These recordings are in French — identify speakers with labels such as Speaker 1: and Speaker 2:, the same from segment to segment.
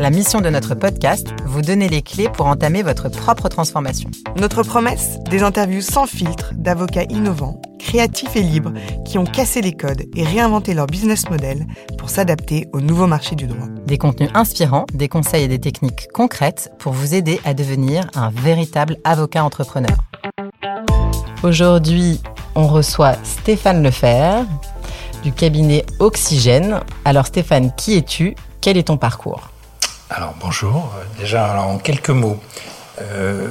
Speaker 1: La mission de notre podcast, vous donner les clés pour entamer votre propre transformation.
Speaker 2: Notre promesse, des interviews sans filtre d'avocats innovants, créatifs et libres qui ont cassé les codes et réinventé leur business model pour s'adapter au nouveau marché du droit.
Speaker 1: Des contenus inspirants, des conseils et des techniques concrètes pour vous aider à devenir un véritable avocat entrepreneur. Aujourd'hui, on reçoit Stéphane Lefer du cabinet Oxygène. Alors Stéphane, qui es-tu? Quel est ton parcours?
Speaker 3: Alors bonjour, déjà alors, en quelques mots. Euh,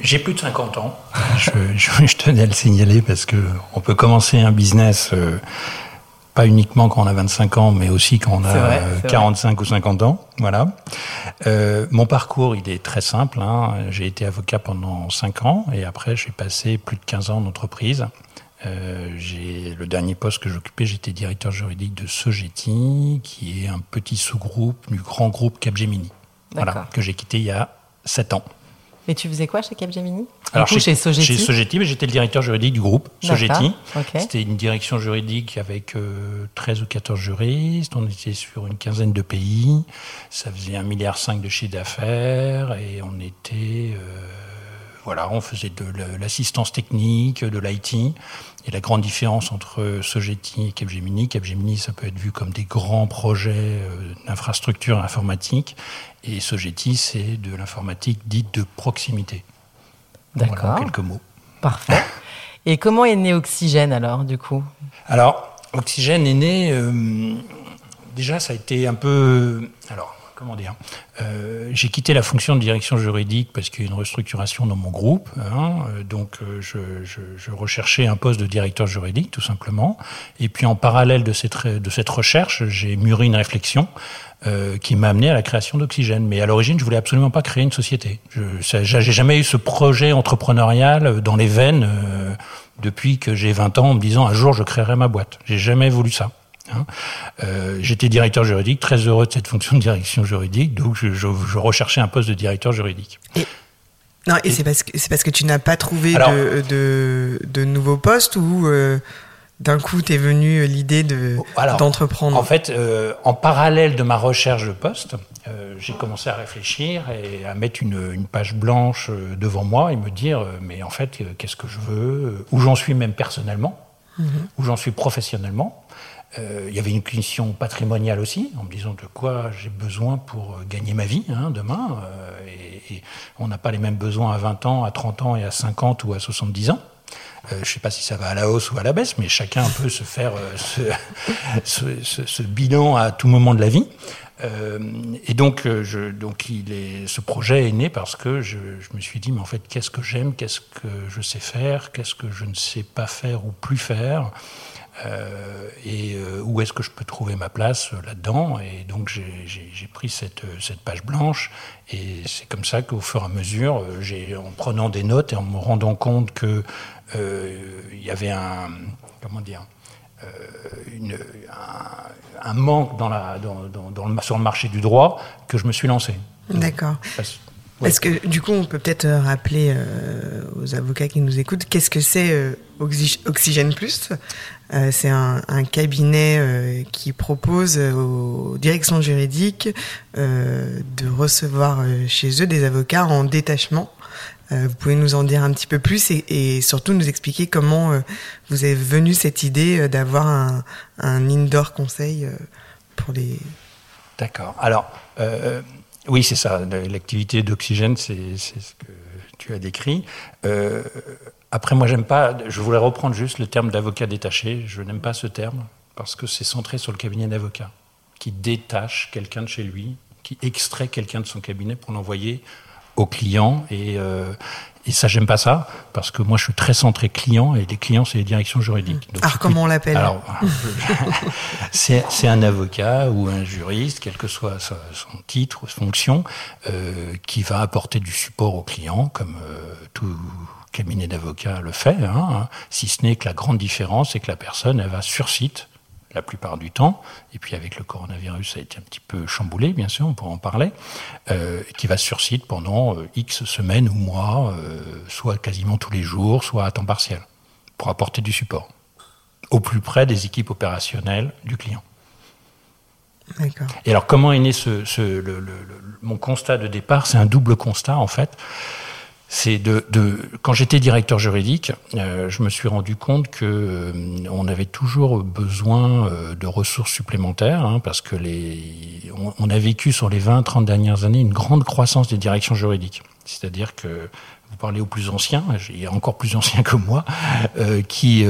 Speaker 3: j'ai plus de 50 ans, je, je, tenais à le signaler parce que on peut commencer un business euh, pas uniquement quand on a 25 ans, mais aussi quand on a vrai, 45 vrai. ou 50 ans. Voilà. Euh, mon parcours, il est très simple. Hein. J'ai été avocat pendant 5 ans et après j'ai passé plus de 15 ans en entreprise. Euh, le dernier poste que j'occupais, j'étais directeur juridique de Sogeti, qui est un petit sous-groupe du grand groupe Capgemini. Voilà, que j'ai quitté il y a 7 ans.
Speaker 1: Et tu faisais quoi chez Capgemini
Speaker 3: Alors chez, chez Sogeti Chez Sogeti, j'étais le directeur juridique du groupe Sogeti. Okay. C'était une direction juridique avec euh, 13 ou 14 juristes. On était sur une quinzaine de pays. Ça faisait 1,5 milliard de chiffre d'affaires et on était... Euh, voilà, on faisait de l'assistance technique, de l'IT. Et la grande différence entre Sogeti et Capgemini, Capgemini, ça peut être vu comme des grands projets d'infrastructure informatique. Et Sogeti, c'est de l'informatique dite de proximité.
Speaker 1: D'accord.
Speaker 3: Voilà, quelques mots.
Speaker 1: Parfait. Et comment est né Oxygène alors, du coup?
Speaker 3: Alors, Oxygène est né. Euh, déjà, ça a été un peu. Alors, comment dire euh, J'ai quitté la fonction de direction juridique parce qu'il y a une restructuration dans mon groupe. Hein, donc, euh, je, je, je, recherchais un poste de directeur juridique, tout simplement. Et puis, en parallèle de cette, de cette recherche, j'ai mûri une réflexion euh, qui m'a amené à la création d'Oxygène. Mais à l'origine, je voulais absolument pas créer une société. Je n'ai jamais eu ce projet entrepreneurial dans les veines euh, depuis que j'ai 20 ans en me disant un jour je créerai ma boîte. J'ai jamais voulu ça. Hein. Euh, J'étais directeur juridique, très heureux de cette fonction de direction juridique, donc je, je, je recherchais un poste de directeur juridique.
Speaker 2: Et... Non, et, et c'est parce que c'est parce que tu n'as pas trouvé Alors, de, de, de, nouveaux postes ou euh, d'un coup t'es venu l'idée de d'entreprendre?
Speaker 3: En fait, euh, en parallèle de ma recherche de poste, euh, j'ai commencé à réfléchir et à mettre une, une, page blanche euh, devant moi et me dire mais en fait qu'est-ce que je veux, où j'en suis même personnellement, mm -hmm. où j'en suis professionnellement? Euh, il y avait une question patrimoniale aussi, en me disant de quoi j'ai besoin pour gagner ma vie hein, demain. Euh, et, et, on n'a pas les mêmes besoins à 20 ans, à 30 ans et à 50 ou à 70 ans. Euh, je ne sais pas si ça va à la hausse ou à la baisse, mais chacun peut se faire ce, ce, ce, ce, bilan à tout moment de la vie. Et donc, je, donc il est, ce projet est né parce que je, je me suis dit, mais en fait, qu'est-ce que j'aime, qu'est-ce que je sais faire, qu'est-ce que je ne sais pas faire ou plus faire euh, et euh, où est-ce que je peux trouver ma place euh, là-dedans. Et donc j'ai pris cette, cette, page blanche et c'est comme ça qu'au fur et à mesure, en prenant des notes et en me rendant compte que il y avait un comment dire une, un, un, manque dans la, dans, dans, dans le, sur le marché du droit que je me suis lancé.
Speaker 2: D'accord. Est-ce que du coup, on peut peut-être rappeler euh, aux avocats qui nous écoutent qu'est-ce que c'est euh, Oxy Oxygène Plus? Euh, C'est un, un, cabinet euh, qui propose aux directions juridiques euh, de recevoir chez eux des avocats en détachement. Vous pouvez nous en dire un petit peu plus et, surtout nous expliquer comment vous est venue cette idée d'avoir un, indoor conseil pour les.
Speaker 3: D'accord. Alors. Oui, c'est ça. L'activité d'oxygène, c'est ce que tu as décrit. Euh, après, moi, j'aime pas. Je voulais reprendre juste le terme d'avocat détaché. Je n'aime pas ce terme parce que c'est centré sur le cabinet d'avocat qui détache quelqu'un de chez lui, qui extrait quelqu'un de son cabinet pour l'envoyer au client et, euh, et ça, j'aime pas ça, parce que moi, je suis très centré client, et les clients, c'est les directions juridiques.
Speaker 2: Donc, Alors, comment on l'appelle
Speaker 3: Alors, c'est un avocat ou un juriste, quel que soit son titre, fonction, euh, qui va apporter du support au client, comme euh, tout cabinet d'avocat le fait, hein, si ce n'est que la grande différence, c'est que la personne, elle va sur site la plupart du temps, et puis avec le coronavirus, ça a été un petit peu chamboulé, bien sûr, on pourra en parler, euh, qui va sur site pendant euh, X semaines ou mois, euh, soit quasiment tous les jours, soit à temps partiel, pour apporter du support, au plus près des équipes opérationnelles du client. Et alors, comment est né ce, ce mon constat de départ? C'est un double constat, en fait c'est de, de, quand j'étais directeur juridique, euh, je me suis rendu compte que euh, on avait toujours besoin euh, de ressources supplémentaires hein, parce que les, on, on, a vécu sur les 20-30 dernières années une grande croissance des directions juridiques. C'est-à-dire que vous parlez aux plus anciens, il encore plus anciens que moi, qui,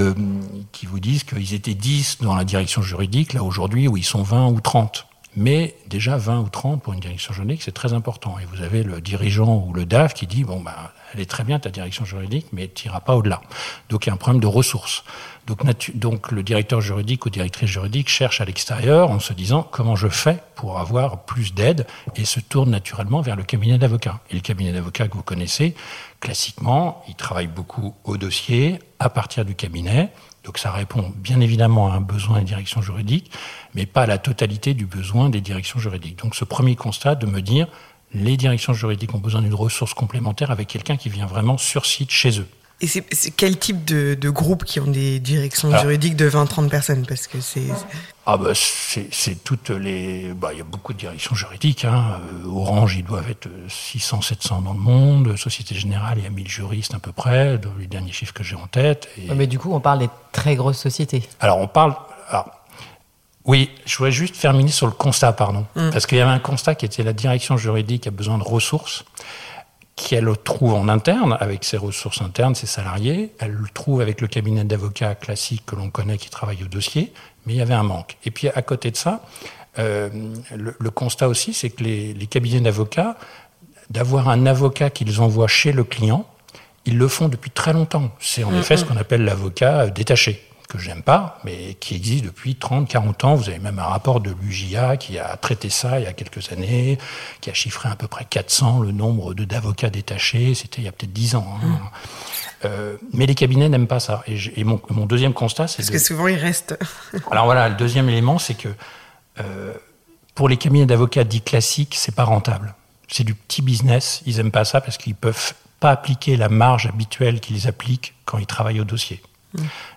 Speaker 3: qui vous disent qu'ils étaient 10 dans la direction juridique, là aujourd'hui où ils sont 20 ou 30. Mais déjà 20 ou 30 pour une direction juridique, c'est très important. Et vous avez le dirigeant ou le DAF qui dit, bon, bah, elle est très bien ta direction juridique, mais tu n'iras pas au-delà. Donc il y a un problème de ressources. Donc, donc le directeur juridique ou directrice juridique cherche à l'extérieur en se disant comment je fais pour avoir plus d'aide? Et se tourne naturellement vers le cabinet d'avocats. Et le cabinet d'avocats que vous connaissez, classiquement, il travaille beaucoup au dossier à partir du cabinet. Donc ça répond bien évidemment à un besoin des directions juridiques, mais pas à la totalité du besoin des directions juridiques. Donc ce premier constat de me dire, les directions juridiques ont besoin d'une ressource complémentaire avec quelqu'un qui vient vraiment sur site chez eux.
Speaker 2: Et c'est quel type de, de groupes qui ont des directions juridiques de 20-30 personnes? Parce que c'est.
Speaker 3: Ah bah c'est toutes les. Bah, il y a beaucoup de directions juridiques. Hein. Euh, Orange, ils doivent être 600-700 dans le monde. Société Générale, il y a 1000 juristes à peu près, dans les derniers chiffres que j'ai en tête.
Speaker 1: Mais du coup, on parle des très grosses sociétés.
Speaker 3: Alors on parle. oui, je voudrais juste terminer sur le constat, pardon. Hum. Parce qu'il y avait un constat qui était la direction juridique a besoin de ressources qu'elle trouve en interne, avec ses ressources internes, ses salariés. Elle le trouve avec le cabinet d'avocats classique que l'on connaît qui travaille au dossier, mais il y avait un manque. Et puis à côté de ça, euh, le, constat aussi, c'est que les, les cabinets d'avocats, d'avoir un avocat qu'ils envoient chez le client, ils le font depuis très longtemps. C'est en mm, effet ce mm. qu'on appelle l'avocat détaché que j'aime pas, mais qui existe depuis 30, 40 ans. Vous avez même un rapport de l'UJA qui a traité ça il y a quelques années, qui a chiffré à peu près 400 le nombre d'avocats détachés. C'était il y a peut-être 10 ans. Hein. Mmh. Euh, mais les cabinets n'aiment pas ça. Et, mon, deuxième constat, c'est
Speaker 2: parce que souvent ils restent.
Speaker 3: Alors voilà, le deuxième élément, c'est que euh, pour les cabinets d'avocats dits classiques, c'est pas rentable. C'est du petit business. Ils aiment pas ça parce qu'ils peuvent pas appliquer la marge habituelle qu'ils appliquent quand ils travaillent au dossier.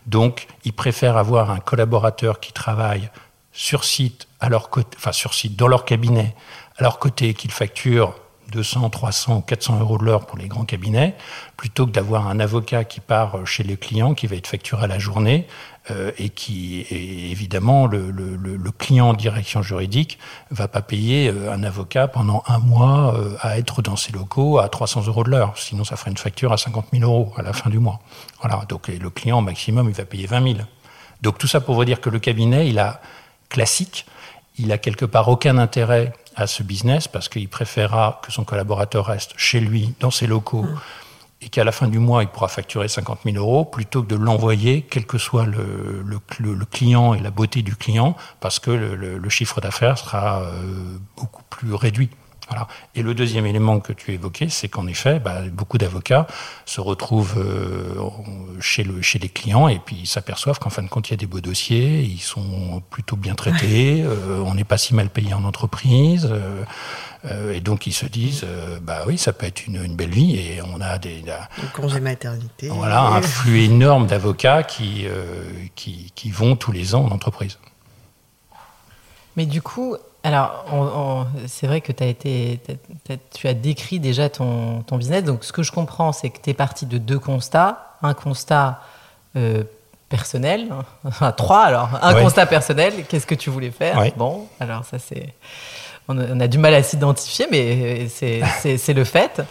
Speaker 3: Donc, ils préfèrent avoir un collaborateur qui travaille sur site, dans leur cabinet, à leur côté, qu'ils facture 200, 300 ou 400 euros de l'heure pour les grands cabinets, plutôt que d'avoir un avocat qui part chez les clients, qui va être facturé à la journée, euh, et qui, évidemment, le, client en direction juridique va pas payer euh, un avocat pendant un mois euh, à être dans ses locaux à 300 euros de l'heure. Sinon, ça ferait une facture à 50 000 euros à la fin du mois. Voilà. Donc, le client, au maximum, il va payer 20 000. Donc, tout ça pour vous dire que le cabinet, il a classique, il a quelque part aucun intérêt à ce business parce qu'il préférera que son collaborateur reste chez lui, dans ses locaux. Mmh et qu'à la fin du mois, il pourra facturer 50 000 euros, plutôt que de l'envoyer, quel que soit le, le, client et la beauté du client, parce que le, chiffre d'affaires sera euh, beaucoup plus réduit. Voilà. Et le deuxième élément que tu évoquais, c'est qu'en effet, bah, beaucoup d'avocats se retrouvent euh, chez, le, chez les clients et puis ils s'aperçoivent qu'en fin de compte, il y a des beaux dossiers, ils sont plutôt bien traités, euh, on n'est pas si mal payé en entreprise. Euh, et donc ils se disent, euh, bah oui, ça peut être une, une, belle vie et on a des
Speaker 2: un congé maternité.
Speaker 3: Voilà, un flux énorme d'avocats qui, euh, qui, qui vont tous les ans en entreprise.
Speaker 1: Mais du coup, alors, c'est vrai que as été, tu as décrit déjà ton, ton, business. Donc, ce que je comprends, c'est que tu es parti de deux constats. Un constat personnel, enfin trois alors. Un constat personnel, qu'est-ce que tu voulais faire? Bon, alors ça c'est on a, du mal à s'identifier, mais c'est le fait.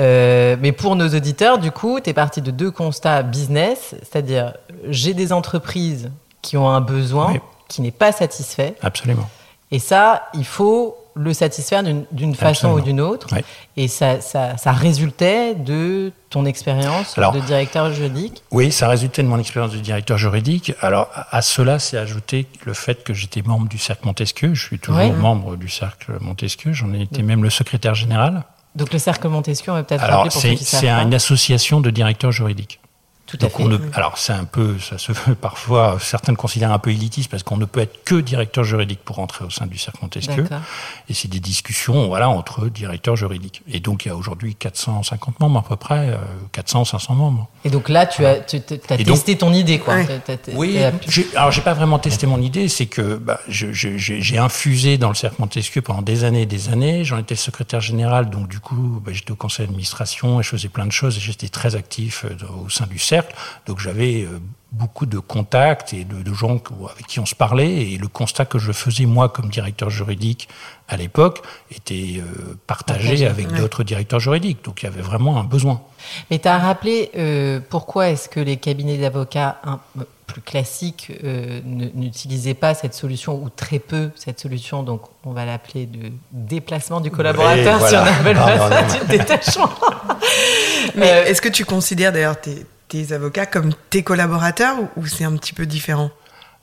Speaker 1: Euh, mais pour nos auditeurs, du coup, tu es parti de deux constats business, c'est-à-dire j'ai des entreprises qui ont un besoin qui n'est pas satisfait.
Speaker 3: Absolument.
Speaker 1: Et ça, il faut le satisfaire d'une façon ou d'une autre. Et ça, ça, ça, résultait de ton expérience de directeur juridique
Speaker 3: Oui, ça résultait de mon expérience de directeur juridique. Alors, à cela, c'est ajouté le fait que j'étais membre du Cercle Montesquieu. Je suis toujours membre du Cercle Montesquieu. J'en ai été même le secrétaire général.
Speaker 1: Donc, le Cercle Montesquieu, on va peut-être
Speaker 3: Alors, c'est une association de directeurs juridiques.
Speaker 1: Tout à fait.
Speaker 3: Alors c'est un peu, ça se veut parfois, certains le considèrent un peu élitiste parce qu'on ne peut être que directeur juridique pour rentrer au sein du cercle Montesquieu. Et c'est des discussions, voilà, entre directeurs juridiques. Et donc il y a aujourd'hui 450 membres à peu près, 400, euh, 500 membres.
Speaker 1: Et donc là, tu as, tu, as testé ton idée, quoi.
Speaker 3: oui. Alors j'ai pas vraiment testé mon idée, c'est que bah, j'ai infusé dans le cercle Montesquieu pendant des années et des années. J'en étais secrétaire général, donc du coup, bah, j'étais au conseil d'administration et je faisais plein de choses et j'étais très actif euh, au sein du cercle donc j'avais euh, beaucoup de contacts et de, gens avec qui on se parlait. Et le constat que je faisais, moi, comme directeur juridique à l'époque, était euh, partagé avec d'autres directeurs juridiques. Donc il y avait vraiment un besoin.
Speaker 1: Mais tu as rappelé euh, pourquoi est-ce que les cabinets d'avocats plus classiques n'utilisaient pas cette solution ou très peu cette solution. Donc on va l'appeler de déplacement du collaborateur si on appelle ça du détachement.
Speaker 2: Mais est-ce que tu considères d'ailleurs tes tes avocats comme tes collaborateurs ou, c'est un petit peu différent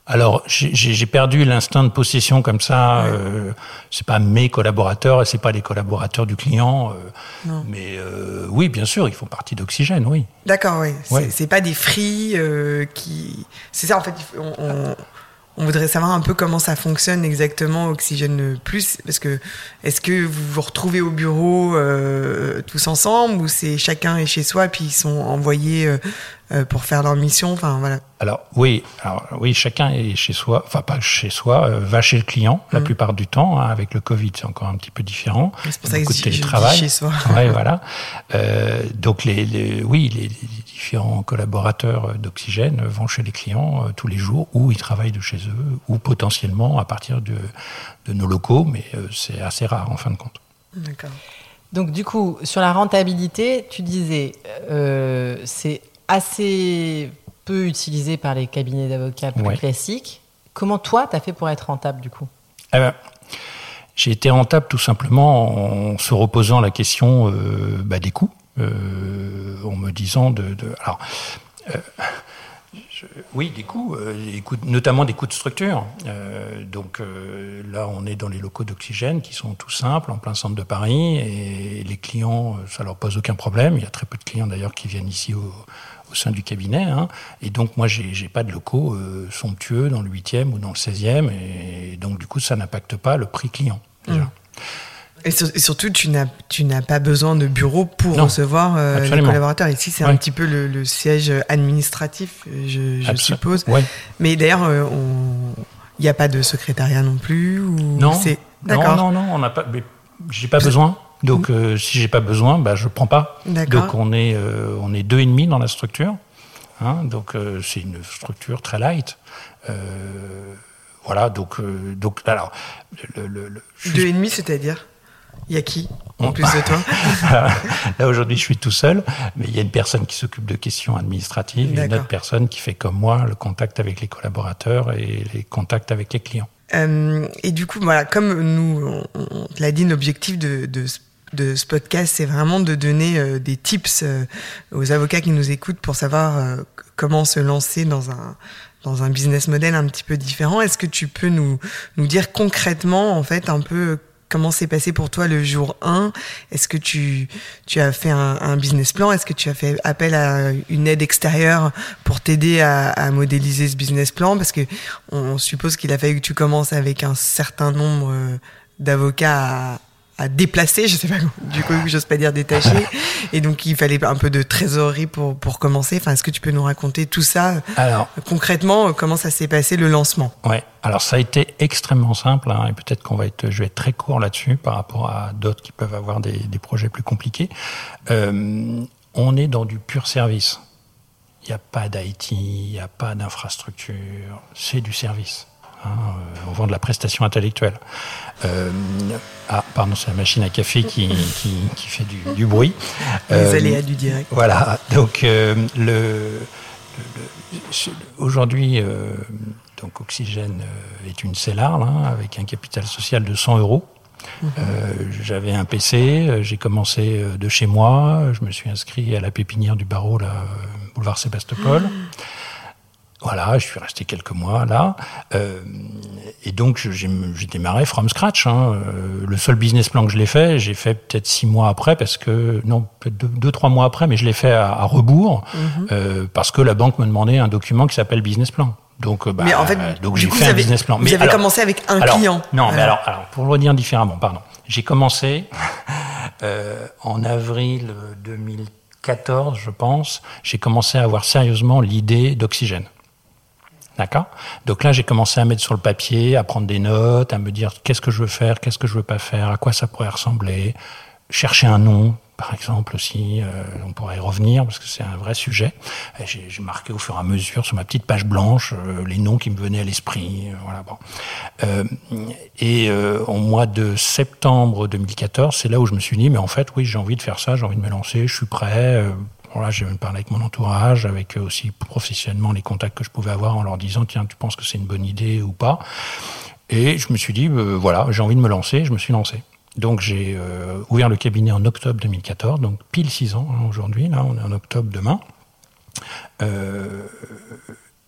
Speaker 3: alors, j'ai perdu l'instinct de possession comme ça. Euh, c'est pas mes collaborateurs et c'est pas les collaborateurs du client. Euh, mais euh, oui, bien sûr, ils font partie d'Oxygène, oui.
Speaker 2: D'accord, oui. C'est pas des free qui. C'est ça, en fait. On, on voudrait savoir un peu comment ça fonctionne exactement Oxygène Plus, parce que est-ce que vous vous retrouvez au bureau euh, tous ensemble ou c'est chacun est chez soi puis ils sont envoyés euh, euh, pour faire leur mission Enfin voilà.
Speaker 3: Alors oui, alors oui, chacun est chez soi, enfin pas chez soi, euh, va chez le client la mmh. plupart du temps. Hein, avec le Covid, c'est encore un petit peu différent.
Speaker 2: C'est pour ça que télétravail. chez soi.
Speaker 3: Ouais, voilà. Donc les, les, oui, les, différents collaborateurs d'Oxygène vont chez les clients euh, tous les jours, ou ils travaillent de chez eux, ou potentiellement à partir de, de nos locaux, mais euh, c'est assez rare en fin de compte.
Speaker 2: D'accord.
Speaker 1: Donc du coup, sur la rentabilité, tu disais, euh, c'est assez peu utilisé par les cabinets d'avocats plus classiques. Comment toi, tu as fait pour être rentable du coup?
Speaker 3: Eh ben, J'ai été rentable tout simplement en se reposant la question euh, bah, des coûts, euh, en me disant de... alors, euh, oui, des coûts, notamment des coûts de structure. donc là, on est dans les locaux d'oxygène qui sont tout simples, en plein centre de Paris, et les clients, ça leur pose aucun problème. Il y a très peu de clients d'ailleurs qui viennent ici au, sein du cabinet. Hein. Et donc, moi, j'ai pas de locaux euh, somptueux dans le 8e ou dans le 16e. Et donc, du coup, ça n'impacte pas le prix client. Déjà. Mmh.
Speaker 2: Et, surtout, tu n'as pas besoin de bureau pour recevoir euh, les collaborateurs. Ici, c'est un petit peu le, siège administratif, je, suppose. Mais d'ailleurs, euh, il n'y a pas de secrétariat non plus ou
Speaker 3: Non, non, non, non, on n'a pas. J'ai pas besoin. Donc, si euh, si j'ai pas besoin, bah, je prends pas. Donc, on est, euh, on est deux et demi dans la structure. Hein, donc, euh, c'est une structure très light. voilà. Donc, donc, alors,
Speaker 2: le, le, deux et demi, c'est-à-dire? Il y a qui en plus de toi
Speaker 3: Là aujourd'hui, je suis tout seul, mais il y a une personne qui s'occupe de questions administratives et une autre personne qui fait comme moi le contact avec les collaborateurs et les contacts avec les clients.
Speaker 2: et du coup, voilà, comme nous, on, l'a dit, l'objectif de, de de ce podcast, c'est vraiment de donner euh, des tips euh, aux avocats qui nous écoutent pour savoir euh, comment se lancer dans un dans un business model un petit peu différent. Est-ce que tu peux nous nous dire concrètement en fait un peu comment s'est passé pour toi le jour 1 Est-ce que tu tu as fait un, business plan? Est-ce que tu as fait appel à une aide extérieure pour t'aider à, à, modéliser ce business plan? Parce que on suppose qu'il a fallu que tu commences avec un certain nombre d'avocats à à déplacer, je sais pas, du coup, j'ose pas dire détacher. Et donc, il fallait un peu de trésorerie pour, pour commencer. Enfin, est-ce que tu peux nous raconter tout ça Alors, concrètement, comment ça s'est passé le lancement?
Speaker 3: Ouais. Alors, ça a été extrêmement simple, hein, et peut-être qu'on va être, je vais être très court là-dessus par rapport à d'autres qui peuvent avoir des, des projets plus compliqués. Euh, on est dans du pur service. Il n'y a pas d'IT, il n'y a pas d'infrastructure, c'est du service. Hein, euh, on vend de la prestation intellectuelle. Euh, ah, pardon, c'est la machine à café qui, qui, fait du, bruit.
Speaker 2: Les euh, aléas du direct.
Speaker 3: Voilà, donc le, aujourd'hui, donc Oxygène est une CELAR hein, avec un capital social de 100 euros. Mhm. J'avais un PC, j'ai commencé de chez moi, je me suis inscrit à la pépinière du barreau, là, boulevard Sébastopol. Ah. Voilà, je suis resté quelques mois là. Euh, et donc j'ai démarré from scratch. Hein. le seul business plan que je l'ai fait, j'ai fait peut-être six mois après, parce que non, peut-être deux, trois mois après, mais je l'ai fait à, rebours, mhm. parce que la banque me demandait un document qui s'appelle business plan. Donc, bah,
Speaker 2: mais en fait,
Speaker 3: donc j'ai fait un business plan.
Speaker 2: Vous avez commencé avec un client.
Speaker 3: Non, mais alors, alors, pour le dire différemment, pardon. J'ai commencé euh, en avril 2014, je pense. J'ai commencé à avoir sérieusement l'idée d'oxygène. D'accord Donc là, j'ai commencé à mettre sur le papier, à prendre des notes, à me dire qu'est-ce que je veux faire, qu'est-ce que je veux pas faire, à quoi ça pourrait ressembler, chercher un nom, par exemple aussi, euh, on pourrait y revenir parce que c'est un vrai sujet. J'ai marqué au fur et à mesure sur ma petite page blanche euh, les noms qui me venaient à l'esprit. Euh, voilà, et au mois de septembre 2014, c'est là où je me suis dit, mais en fait, oui, j'ai envie de faire ça, j'ai envie de me lancer, je suis prêt. Voilà, j'ai parlé avec mon entourage, avec aussi professionnellement les contacts que je pouvais avoir en leur disant, tiens, tu penses que c'est une bonne idée ou pas? Et je me suis dit, voilà, j'ai envie de me lancer, je me suis lancé. Donc j'ai euh, ouvert le cabinet en octobre 2014, donc pile six ans hein, aujourd'hui, là on est en octobre demain. Euh,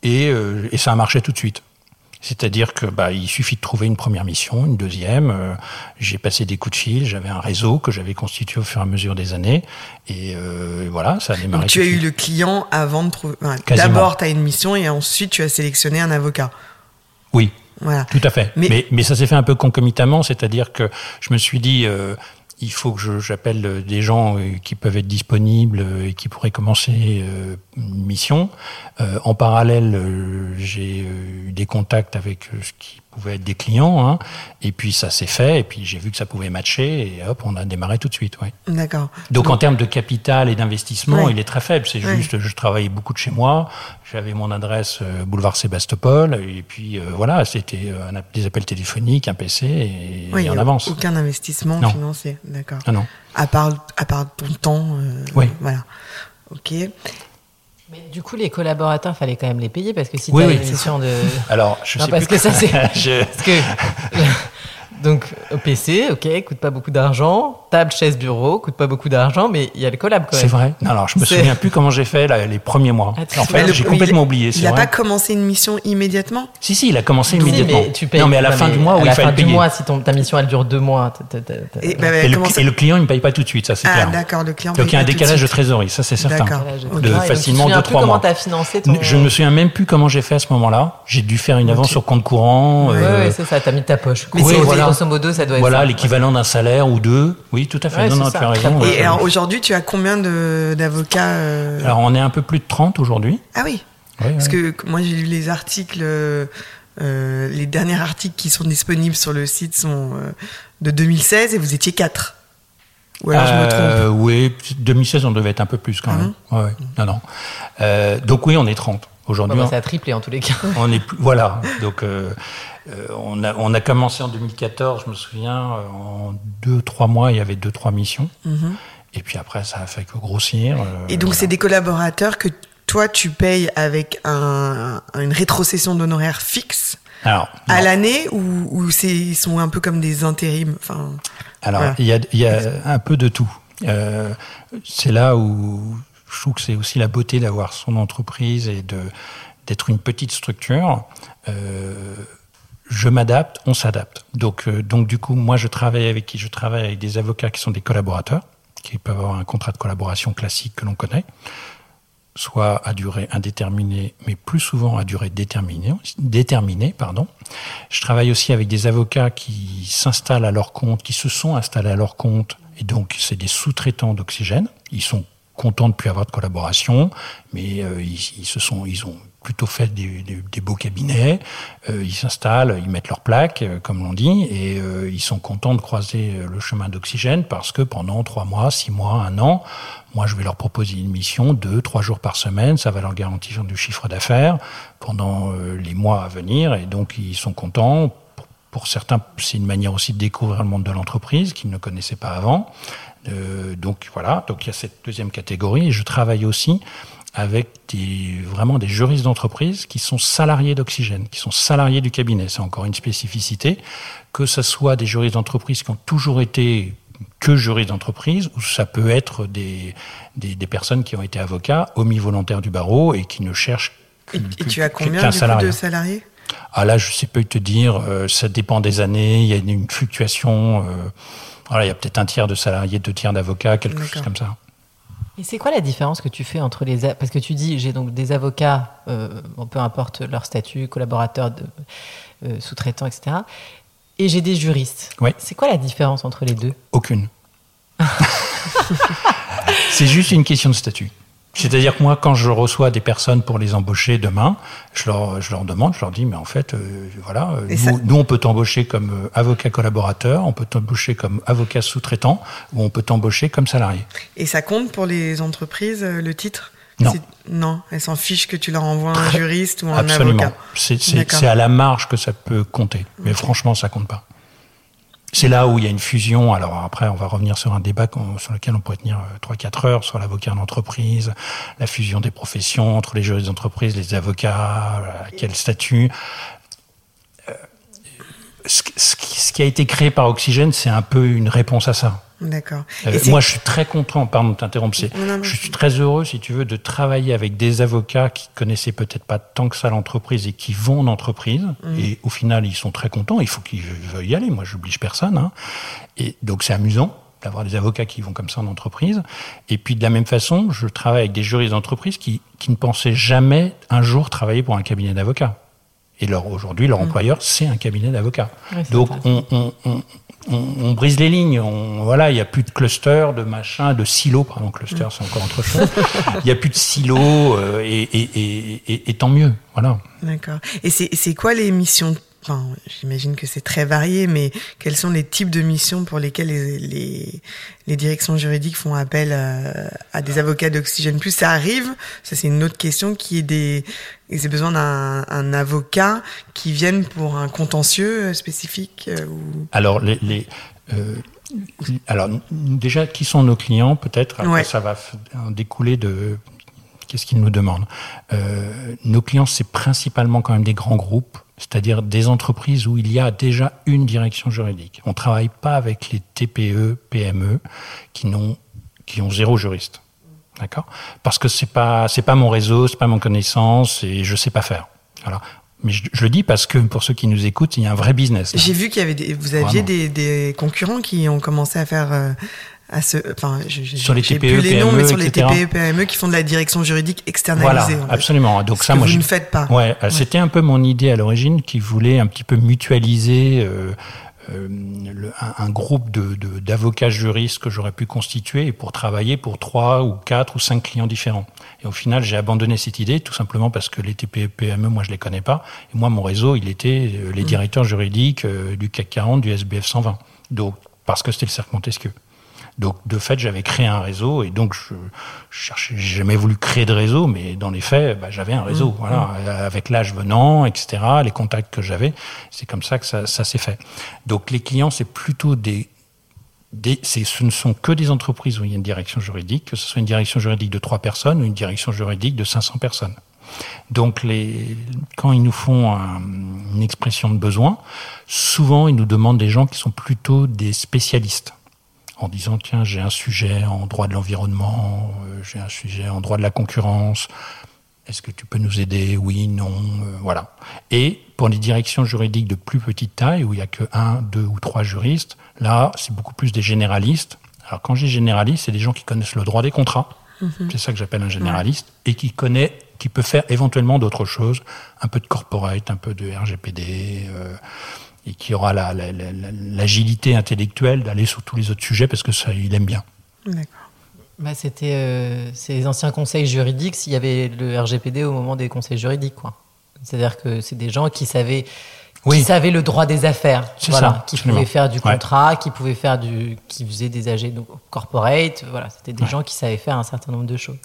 Speaker 3: euh, et, ça a marché tout de suite. C'est-à-dire que bah, il suffit de trouver une première mission, une deuxième. j'ai passé des coups de fil, j'avais un réseau que j'avais constitué au fur et à mesure des années, et voilà, ça a démarré.
Speaker 2: Donc, tu as eu le client avant de trouver. D'abord, tu as une mission et ensuite tu as sélectionné un avocat.
Speaker 3: Oui, tout à fait. Mais, mais, ça s'est fait un peu concomitamment, c'est-à-dire que je me suis dit, euh, il faut que j'appelle des gens euh, qui peuvent être disponibles euh, et qui pourraient commencer une mission. en parallèle, j'ai eu des contacts avec ce qui pouvait être des clients, hein. et puis ça s'est fait, et puis j'ai vu que ça pouvait matcher, et hop, on a démarré tout de suite. Ouais.
Speaker 2: D'accord.
Speaker 3: Donc, en termes de capital et d'investissement, il est très faible. C'est juste, je travaillais beaucoup de chez moi, j'avais mon adresse euh, boulevard Sébastopol, et puis euh, voilà, c'était euh, des appels téléphoniques, un PC, et, oui, en avance.
Speaker 2: Aucun investissement financier, d'accord.
Speaker 3: Ah non.
Speaker 2: À part, à part ton temps.
Speaker 3: oui.
Speaker 2: Voilà. Ok.
Speaker 1: Mais du coup, les collaborateurs, fallait quand même les payer parce que si tu as une mission de.
Speaker 3: Alors, je sais
Speaker 1: parce
Speaker 3: que
Speaker 1: ça c'est. Parce que donc, PC, ok, coûte pas beaucoup d'argent. Table, chaise, bureau, coûte pas beaucoup d'argent, mais il y a le collab quand même.
Speaker 3: C'est vrai. alors, je me souviens plus comment j'ai fait les premiers mois. Ah, en fait, j'ai complètement oublié.
Speaker 2: Il n'a pas commencé une mission immédiatement?
Speaker 3: Si, si, il a commencé immédiatement. Mais tu payes, non, mais à la fin du mois,
Speaker 1: oui,
Speaker 3: il fallait payer.
Speaker 1: du mois, si ton, ta mission elle dure deux mois.
Speaker 3: Et, bah, et, le, client, il ne paye pas tout de suite, ça c'est ah, clair.
Speaker 2: d'accord, le client.
Speaker 3: Donc il y a un décalage de trésorerie, ça c'est certain. De facilement deux, trois mois.
Speaker 1: Comment as financé
Speaker 3: Je ne me souviens même plus comment j'ai fait à ce moment-là. J'ai dû faire une avance sur compte courant.
Speaker 1: Oui, euh, c'est ça, t'as mis ta poche. Mais grosso modo, ça doit être
Speaker 3: Voilà, l'équivalent d'un salaire ou deux. Oui, tout à fait. Non, non, tu as raison.
Speaker 2: Et aujourd'hui, tu as combien d'avocats euh
Speaker 3: Alors, on est un peu plus de 30 aujourd'hui.
Speaker 2: Ah oui Parce que moi, j'ai lu les articles, euh, les derniers articles qui sont disponibles sur le site sont euh, de 2016 et vous étiez 4.
Speaker 3: Ou alors je me trompe Oui, 2016, on devait être un peu plus quand ah même. ouais, Non, non. donc oui, on est 30. Aujourd'hui,
Speaker 1: bah, ça a triplé en tous les cas.
Speaker 3: On est plus, voilà. Donc, euh, on, a, on, a, commencé en 2014, je me souviens, euh, en deux, trois mois, il y avait deux, trois missions. Mhm. Et puis après, ça a fait que grossir. Euh,
Speaker 2: et donc, c'est des collaborateurs que toi, tu payes avec un, une rétrocession d'honoraires fixe
Speaker 3: alors,
Speaker 2: à l'année ou, ou ils sont un peu comme des intérims enfin,
Speaker 3: Alors, il y, a, y, a, un peu de tout. Euh, c'est là où je trouve que c'est aussi la beauté d'avoir son entreprise et d'être une petite structure. Euh, je m'adapte, on s'adapte. Donc, euh, donc du coup, moi, je travaille avec qui? Je travaille avec des avocats qui sont des collaborateurs, qui peuvent avoir un contrat de collaboration classique que l'on connaît, soit à durée indéterminée, mais plus souvent à durée déterminée. déterminée pardon. Je travaille aussi avec des avocats qui s'installent à leur compte, qui se sont installés à leur compte, et donc c'est des sous-traitants d'oxygène. Ils sont contents de plus avoir de collaboration, mais euh, ils, se sont, ils ont plutôt fait des, beaux cabinets. Euh, ils s'installent, ils mettent leurs plaques, euh, comme l'on dit, et euh, ils sont contents de croiser le chemin d'oxygène parce que pendant trois mois, six mois, un an, moi je vais leur proposer une mission deux, trois jours par semaine. Ça va leur garantir du chiffre d'affaires pendant les mois à venir, et donc ils sont contents. Pour, pour certains, c'est une manière aussi de découvrir le monde de l'entreprise qu'ils ne connaissaient pas avant. donc voilà, donc il y a cette deuxième catégorie. Et je travaille aussi avec des, vraiment des juristes d'entreprise qui sont salariés d'Oxygène, qui sont salariés du cabinet. C'est encore une spécificité. Que ce soit des juristes d'entreprise qui ont toujours été que juristes d'entreprise, ou ça peut être des, des, des, personnes qui ont été avocats, omis volontaires du barreau et qui ne cherchent
Speaker 2: et, tu as combien de salariés?
Speaker 3: Ah là, je sais pas te dire, euh, ça dépend des années, il y a une fluctuation. Euh, voilà, il y a peut-être un tiers de salariés, deux tiers d'avocats, quelque chose comme ça.
Speaker 1: Et c'est quoi la différence que tu fais entre les parce que tu dis j'ai donc des avocats, euh, peu importe leur statut, collaborateurs, euh, sous-traitants, etc. Et j'ai des juristes.
Speaker 3: Oui.
Speaker 1: C'est quoi la différence entre les deux?
Speaker 3: Aucune. c'est juste une question de statut. C'est-à-dire que moi, quand je reçois des personnes pour les embaucher demain, je leur, je leur demande, je leur dis, mais en fait, euh, voilà, euh, nous, nous, on peut t'embaucher comme euh, avocat collaborateur, on peut t'embaucher comme avocat sous-traitant, ou on peut t'embaucher comme salarié.
Speaker 2: Et ça compte pour les entreprises, le titre?
Speaker 3: Non.
Speaker 2: Non, elles s'en fichent que tu leur envoies un juriste ou un
Speaker 3: Absolument.
Speaker 2: avocat.
Speaker 3: C'est à la marge que ça peut compter. Mais franchement, ça compte pas. C'est là où il y a une fusion. Alors après, on va revenir sur un débat sur lequel on pourrait tenir 3-4 euh, heures sur l'avocat d'entreprise, la fusion des professions entre les juristes d'entreprise, les avocats, quel statut. Euh, ce qui a été créé par Oxygène, c'est un peu une réponse à ça.
Speaker 2: D'accord.
Speaker 3: Euh, moi, je suis très content, pardon de t'interrompre, je suis très heureux, si tu veux, de travailler avec des avocats qui connaissaient peut-être pas tant que ça l'entreprise et qui vont en entreprise. Mm. Et au final, ils sont très contents. Il faut qu'ils veuillent y aller. Moi, j'oblige personne. Hein. Et donc, c'est amusant d'avoir des avocats qui vont comme ça en entreprise. Et puis, de la même façon, je travaille avec des juristes d'entreprise qui, qui ne pensaient jamais un jour travailler pour un cabinet d'avocats. Et leur, aujourd'hui, leur mm. employeur, c'est un cabinet d'avocats. Donc, on, on, on, on, brise les lignes. voilà, il n'y a plus de clusters, de machins, de silos. Pardon, cluster, c'est encore autre chose. Il n'y a plus de silos euh, et, tant mieux. Voilà.
Speaker 2: D'accord. Et c'est quoi les missions Enfin, j'imagine que c'est très varié, mais quels sont les types de missions pour lesquelles les, les, directions juridiques font appel à, des avocats d'Oxygène? Plus Ça arrive, ça c'est une autre question, qui est des, ils ont besoin d'un avocat qui vienne pour un contentieux spécifique euh, ou...
Speaker 3: Alors, les, les euh, alors déjà, qui sont nos clients Peut-être, ça va découler de qu'est-ce qu'ils nous demandent. Euh, nos clients, c'est principalement quand même des grands groupes c'est-à-dire des entreprises où il y a déjà une direction juridique. On ne travaille pas avec les TPE, PME qui, n'ont, qui ont zéro juriste. D'accord? Parce que c'est pas c'est pas mon réseau, c'est pas mon connaissance et je sais pas faire. Voilà. Mais je, le dis parce que pour ceux qui nous écoutent, il y a un vrai business.
Speaker 2: J'ai vu qu'il y avait des, vous aviez des, des, concurrents qui ont commencé à faire euh, enfin,
Speaker 3: sur les TPE, les noms,
Speaker 2: PME, mais
Speaker 3: sur
Speaker 2: les TPE, PME qui font de la direction juridique externalisée.
Speaker 3: Voilà, absolument. Donc ça,
Speaker 2: que
Speaker 3: moi,
Speaker 2: vous ne faites pas.
Speaker 3: Ouais, c'était un peu mon idée à l'origine, qui voulait un petit peu mutualiser. Euh, euh, un, groupe de, d'avocats juristes que j'aurais pu constituer pour travailler pour trois ou quatre ou cinq clients différents. Et au final, j'ai abandonné cette idée tout simplement parce que les TPE, PME, moi, je les connais pas. Et moi, mon réseau, il était euh, les mmh. directeurs juridiques du CAC 40, du SBF 120. Donc, parce que c'était le cercle Montesquieu. Donc, de fait, j'avais créé un réseau et donc je, je cherchais, j'ai jamais voulu créer de réseau, mais dans les faits, bah, j'avais un réseau, mmh. voilà, mmh. avec l'âge venant, etc., les contacts que j'avais, c'est comme ça que ça, ça s'est fait. Donc, les clients, c'est plutôt des, des ce ne sont que des entreprises où il y a une direction juridique, que ce soit une direction juridique de trois personnes ou une direction juridique de 500 personnes. Donc, les, quand ils nous font une expression de besoin, souvent ils nous demandent des gens qui sont plutôt des spécialistes en disant tiens j'ai un sujet en droit de l'environnement, euh, j'ai un sujet en droit de la concurrence, est-ce que tu peux nous aider? Oui, non, euh, voilà. Et pour les directions juridiques de plus petite taille, où il n'y a que un, deux ou trois juristes, là c'est beaucoup plus des généralistes. Alors quand j'ai généraliste, c'est des gens qui connaissent le droit des contrats, mhm. c'est ça que j'appelle un généraliste, et qui connaît, qui peut faire éventuellement d'autres choses, un peu de corporate, un peu de RGPD. Euh, et qui aura l'agilité intellectuelle d'aller sur tous les autres sujets parce que ça, il aime bien.
Speaker 2: D'accord.
Speaker 1: Bah, c'était euh, ces anciens conseils juridiques s'il y avait le RGPD au moment des conseils juridiques quoi. C'est-à-dire que c'est des gens qui savaient qui savaient le droit des affaires, voilà, qui pouvaient faire du contrat, qui pouvaient faire du qui faisaient des AG donc corporate, voilà, c'était des gens qui savaient faire un certain nombre de choses.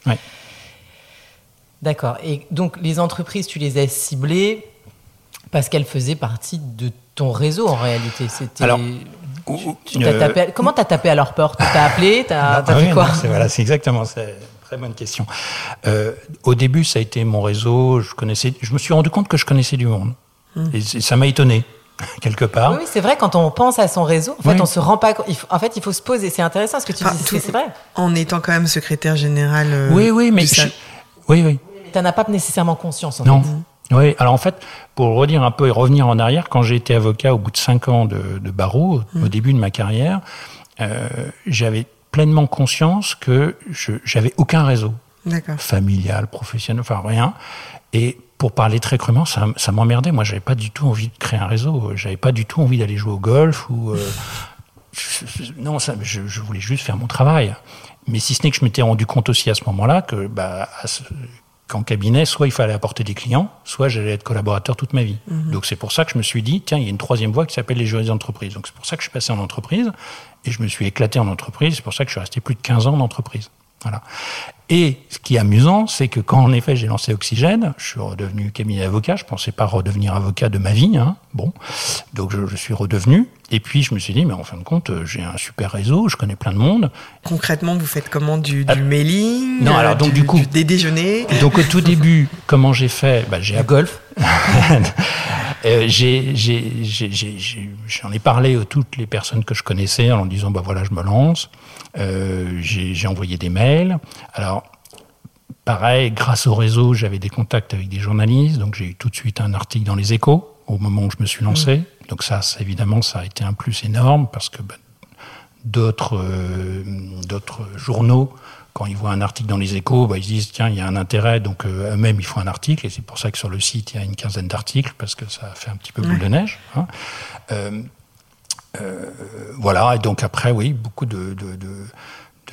Speaker 1: D'accord. Et donc les entreprises, tu les as ciblées parce qu'elles faisaient partie de ton réseau en réalité C'était.
Speaker 3: Alors,
Speaker 1: tu, tapé, comment t'as tapé à leur porte? T'as appelé? T'as as fait quoi?
Speaker 3: Voilà, c'est exactement ça. Très bonne question. Euh, au début, ça a été mon réseau. Je connaissais. Je me suis rendu compte que je connaissais du monde. Hmm. Et ça m'a étonné quelque part.
Speaker 1: Oui, c'est vrai, quand on pense à son réseau, en fait, on se rend pas En fait, il faut se poser. C'est intéressant ce que tu dis, c'est vrai.
Speaker 2: En étant quand même secrétaire général. Euh,
Speaker 3: oui, oui, mais. Oui, oui.
Speaker 1: Tu n'en as pas nécessairement conscience, en
Speaker 3: non.
Speaker 1: fait.
Speaker 3: Oui, alors en fait, pour redire un peu et revenir en arrière, quand j'ai été avocat au bout de cinq ans de, barreau, au mmh. début de ma carrière, euh, j'avais pleinement conscience que je j'avais aucun réseau familial, professionnel, enfin rien. Et pour parler très crûment, ça, ça m'emmerdait. Moi, j'avais pas du tout envie de créer un réseau. J'avais pas du tout envie d'aller jouer au golf ou euh, non, ça, je, je, voulais juste faire mon travail. Mais si ce n'est que je m'étais rendu compte aussi à ce moment-là que bah, qu'en cabinet, soit il fallait apporter des clients, soit j'allais être collaborateur toute ma vie. Mhm. Donc c'est pour ça que je me suis dit, tiens, il y a une troisième voie qui s'appelle les juristes d'entreprise. Donc c'est pour ça que je suis passé en entreprise et je me suis éclaté en entreprise. C'est pour ça que je suis resté plus de 15 ans en entreprise. Voilà. Et ce qui est amusant, c'est que quand en effet j'ai lancé Oxygène, je suis redevenu cabinet avocat. Je pensais pas redevenir avocat de ma vie. Hein. Bon, donc je, je, suis redevenu. Et puis je me suis dit, mais en fin de compte, j'ai un super réseau, je connais plein de monde.
Speaker 2: Concrètement, vous faites comment? Du, du ah, mailing
Speaker 3: Non, alors donc du, coup,
Speaker 2: des déjeuners.
Speaker 3: Donc au tout début, comment j'ai fait? Bah,
Speaker 1: J'ai golf.
Speaker 3: euh, J'en ai, parlé à toutes les personnes que je connaissais en disant, bah voilà, je me lance. Euh, j'ai envoyé des mails. Alors, pareil, grâce au réseau, j'avais des contacts avec des journalistes, donc j'ai eu tout de suite un article dans les échos au moment où je me suis lancé. Mmh. Donc ça, évidemment, ça a été un plus énorme parce que ben, d'autres euh, d'autres journaux, quand ils voient un article dans les échos, ben, ils disent, tiens, il y a un intérêt, donc euh, eux-mêmes, ils font un article. Et c'est pour ça que sur le site, il y a une quinzaine d'articles, parce que ça fait un petit peu boule de neige. Hein. Euh, euh, voilà, et donc après, oui, beaucoup de, de, de,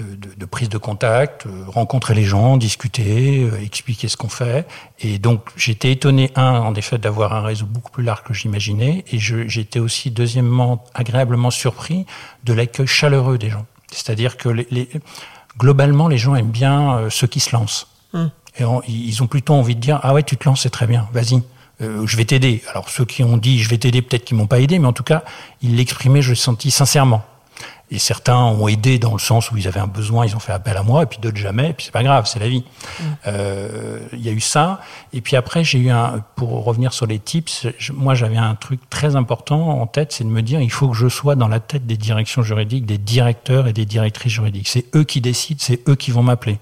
Speaker 3: de prise de contact, euh, rencontrer les gens, discuter, euh, expliquer ce qu'on fait. Et donc j'étais étonné, un, en effet, d'avoir un réseau beaucoup plus large que j'imaginais, et j'étais aussi, deuxièmement, agréablement surpris de l'accueil chaleureux des gens. C'est-à-dire que les, globalement, les gens aiment bien ceux qui se lancent. Hum. Et ils ont plutôt envie de dire, ah ouais, tu te lances, c'est très bien, vas-y. Euh, je vais t'aider. Alors ceux qui ont dit je vais t'aider, peut-être qu'ils m'ont pas aidé, mais en tout cas, ils l'exprimaient, je l'ai senti sincèrement. Et certains ont aidé dans le sens où ils avaient un besoin, ils ont fait appel à moi, et puis d'autres jamais, et puis c'est pas grave, c'est la vie. Mm. Euh, il y a eu ça. Et puis après, j'ai eu un, pour revenir sur les tips, moi j'avais un truc très important en tête, c'est de me dire, il faut que je sois dans la tête des directions juridiques, des directeurs et des directrices juridiques. C'est eux qui décident, c'est eux qui vont m'appeler.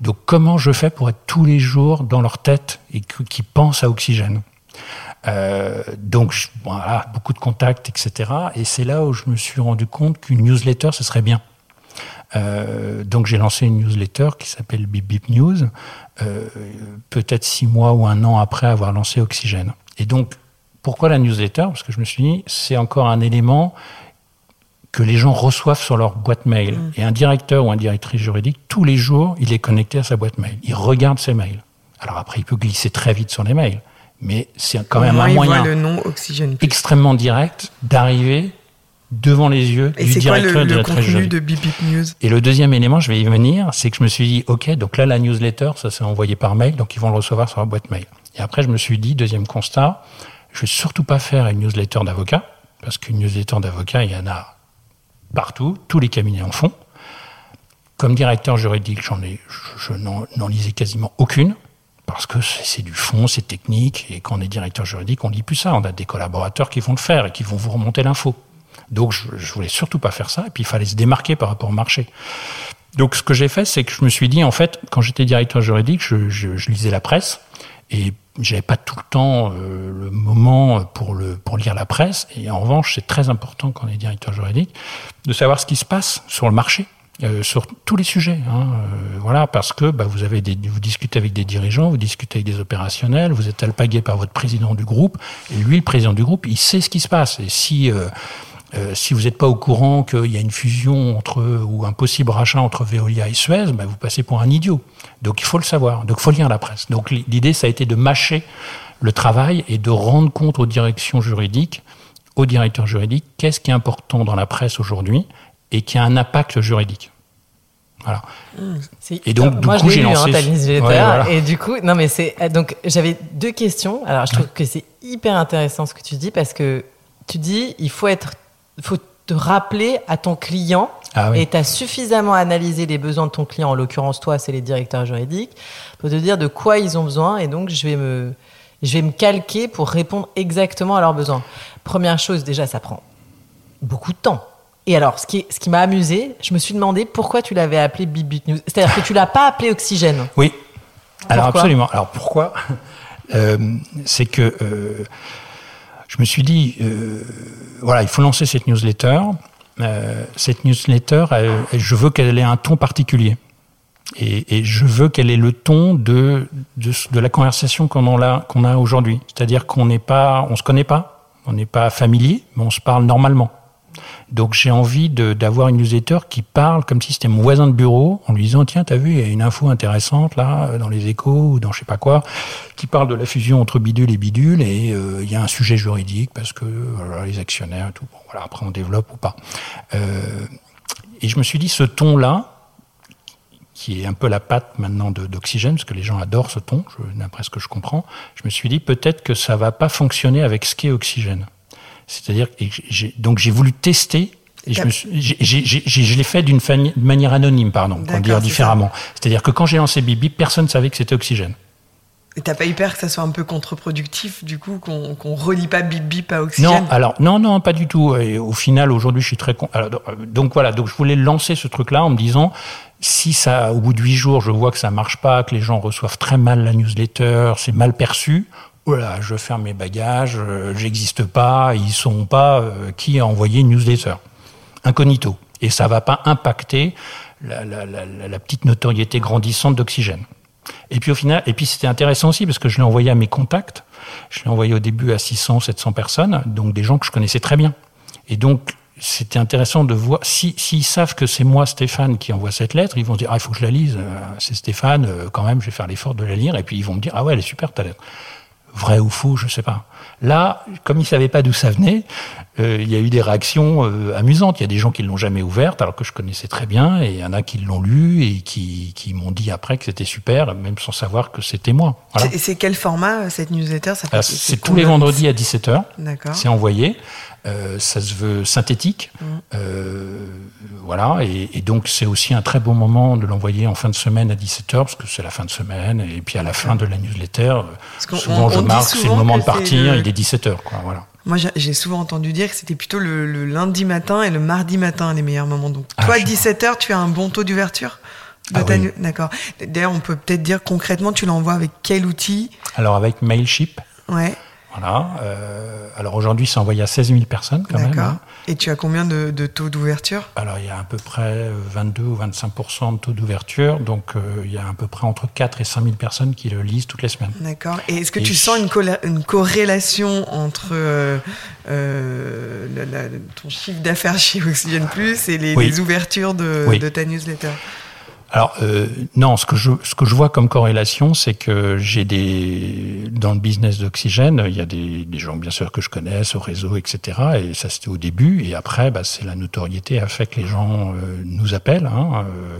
Speaker 3: Donc comment je fais pour être tous les jours dans leur tête et qui pensent à oxygène? Euh, donc voilà, beaucoup de contacts, etc. Et c'est là où je me suis rendu compte qu'une newsletter, ce serait bien. Euh, donc j'ai lancé une newsletter qui s'appelle Bip Bip News, euh, peut-être six mois ou un an après avoir lancé Oxygène. Et donc pourquoi la newsletter? Parce que je me suis dit, c'est encore un élément que les gens reçoivent sur leur boîte mail. Mm. Et un directeur ou un directrice juridique, tous les jours, il est connecté à sa boîte mail. Il regarde ses mails. Alors après, il peut glisser très vite sur les mails. Mais c'est quand même un moyen
Speaker 2: le nom Oxygène
Speaker 3: extrêmement direct d'arriver devant les yeux
Speaker 2: et
Speaker 3: du directeur
Speaker 2: quoi le,
Speaker 3: de
Speaker 2: le contenu de Bip News?
Speaker 3: Et le deuxième élément, je vais y venir, c'est que je me suis dit, OK, donc là, la newsletter, ça s'est envoyé par mail, donc ils vont le recevoir sur leur boîte mail. Et après, je me suis dit, deuxième constat, je vais surtout pas faire une newsletter d'avocat, parce qu'une newsletter d'avocat, il y en a partout, tous les cabinets en font. Comme directeur juridique, j'en ai, je, n'en lisais quasiment aucune, parce que c'est du fond, c'est technique, et quand on est directeur juridique, on lit plus ça. On a des collaborateurs qui vont le faire et qui vont vous remonter l'info. Donc je, je voulais surtout pas faire ça, et puis il fallait se démarquer par rapport au marché. Donc ce que j'ai fait, c'est que je me suis dit, en fait, quand j'étais directeur juridique, je, lisais la presse, et j'avais pas tout le temps euh, le moment pour lire la presse et en revanche c'est très important quand on est directeur juridique de savoir ce qui se passe sur le marché euh, sur tous les sujets hein, euh, voilà parce que bah, vous avez des vous discutez avec des dirigeants vous discutez avec des opérationnels vous êtes alpagué par votre président du groupe et lui le président du groupe il sait ce qui se passe et si euh, si vous n'êtes pas au courant qu'il y a une fusion entre ou un possible rachat entre Veolia et Suez, bah, vous passez pour un idiot. Donc il faut le savoir. Donc il faut lire la presse. Donc l'idée, ça a été de mâcher le travail et de rendre compte aux directions juridiques, aux directeurs juridiques, qu'est-ce qui est important dans la presse aujourd'hui et qui a un impact juridique. Voilà.
Speaker 1: Et donc, du coup, j'ai lancé. Hein, Et du coup, non, mais c'est donc j'avais deux questions. Alors, je trouve que c'est hyper intéressant ce que tu dis parce que tu dis il faut être faut te rappeler à ton client ah et tu as suffisamment analysé les besoins de ton client, en l'occurrence toi, c'est les directeurs juridiques, pour te dire de quoi ils ont besoin et donc je vais me, je vais me calquer pour répondre exactement à leurs besoins. Première chose, déjà, ça prend beaucoup de temps. Et alors, ce qui, ce qui m'a amusé, je me suis demandé pourquoi tu l'avais appelé Bibit News. C'est-à-dire que tu l'as pas appelé Oxygène.
Speaker 3: Oui. alors absolument. Alors pourquoi c'est que je me suis dit, voilà, il faut lancer cette newsletter. cette newsletter, je veux qu'elle ait un ton particulier. Et, je veux qu'elle ait le ton de, de, la conversation qu'on a, qu'on a aujourd'hui. C'est-à-dire qu'on n'est pas, on se connaît pas, on n'est pas familier, mais on se parle normalement. Donc j'ai envie d'avoir une newsletter qui parle comme si c'était mon voisin de bureau, en lui disant tiens t'as vu il y a une info intéressante là dans les échos ou dans je sais pas quoi, qui parle de la fusion entre bidule et bidule et euh, il y a un sujet juridique parce que les actionnaires et tout. Bon, voilà après on développe ou pas. Euh, et je me suis dit ce ton là qui est un peu la patte maintenant d'Oxygène, parce que les gens adorent ce ton, d'après ce que je comprends, je me suis dit peut-être que ça va pas fonctionner avec ce qu'est Oxygène. C'est-à-dire que donc j'ai voulu tester et je, je l'ai fait d'une manière anonyme, pardon, pour dire différemment. C'est-à-dire que quand j'ai lancé Bibi, personne ne savait que c'était Oxygène.
Speaker 2: Et t'as pas eu peur que ça soit un peu contre-productif, du coup, qu'on qu relie pas Bip Bip à Oxygène
Speaker 3: Non, alors, non, non, pas du tout. Et au final, aujourd'hui, je suis très con. Alors, donc voilà, donc je voulais lancer ce truc-là en me disant, si ça, au bout de huit jours, je vois que ça marche pas, que les gens reçoivent très mal la newsletter, c'est mal perçu, voilà, je ferme mes bagages, euh, j'existe pas, ils sont pas euh, qui a envoyé une newsletter. Incognito. Et ça va pas impacter la, petite notoriété grandissante d'Oxygène. Et puis au final, et puis c'était intéressant aussi parce que je l'ai envoyé à mes contacts. Je l'ai envoyé au début à 600, 700 personnes, donc des gens que je connaissais très bien. Et donc c'était intéressant de voir, s'ils si, savent que c'est moi, Stéphane, qui envoie cette lettre, ils vont dire, ah, il faut que je la lise, euh, c'est Stéphane, quand même, je vais faire l'effort de la lire, et puis ils vont me dire, ah ouais, elle est super ta lettre. Vrai ou faux, je sais pas. Là, comme ils savaient pas d'où ça venait, euh, il y a eu des réactions amusantes. Il y a des gens qui l'ont jamais ouverte, alors que je connaissais très bien, et il y en a qui l'ont lu et qui, qui m'ont dit après que c'était super, même sans savoir que c'était moi.
Speaker 2: Voilà. Et c'est quel format cette newsletter?
Speaker 3: C'est tous les vendredis à 17h. D'accord. C'est envoyé. Euh, ça se veut synthétique. Mm. Euh, voilà, et, donc c'est aussi un très bon moment de l'envoyer en fin de semaine à 17h, parce que c'est la fin de semaine, et puis à la fin de la newsletter, souvent je marque, c'est le moment de partir, il est 17h. Quoi, voilà.
Speaker 2: Moi, j'ai souvent entendu dire que c'était plutôt le, lundi matin et le mardi matin les meilleurs moments. Donc, ah, toi, à 17h, tu as un bon taux d'ouverture ah D'accord. D'ailleurs, on peut peut-être dire concrètement, tu l'envoies avec quel outil?
Speaker 3: Alors, avec Mailship.
Speaker 2: Ouais.
Speaker 3: Voilà. Euh, alors aujourd'hui, c'est envoyé à 16 000 personnes quand même. Hein.
Speaker 2: Et tu as combien de, taux d'ouverture?
Speaker 3: Alors il y a à peu près 22 ou 25% de taux d'ouverture. Donc euh, il y a à peu près entre 4 et 5 000 personnes qui le lisent toutes les semaines.
Speaker 2: D'accord. Et est-ce que tu sens une, une, corrélation entre euh, ton chiffre d'affaires chez Oxygen Plus et les, ouvertures de, de ta newsletter?
Speaker 3: Alors euh, non, ce que je ce que je vois comme corrélation, c'est que j'ai des dans le business d'oxygène, il y a des, des, gens bien sûr que je connais au réseau, etc. Et ça c'était au début, et après, bah, c'est la notoriété a fait que les gens euh, nous appellent. Hein, euh,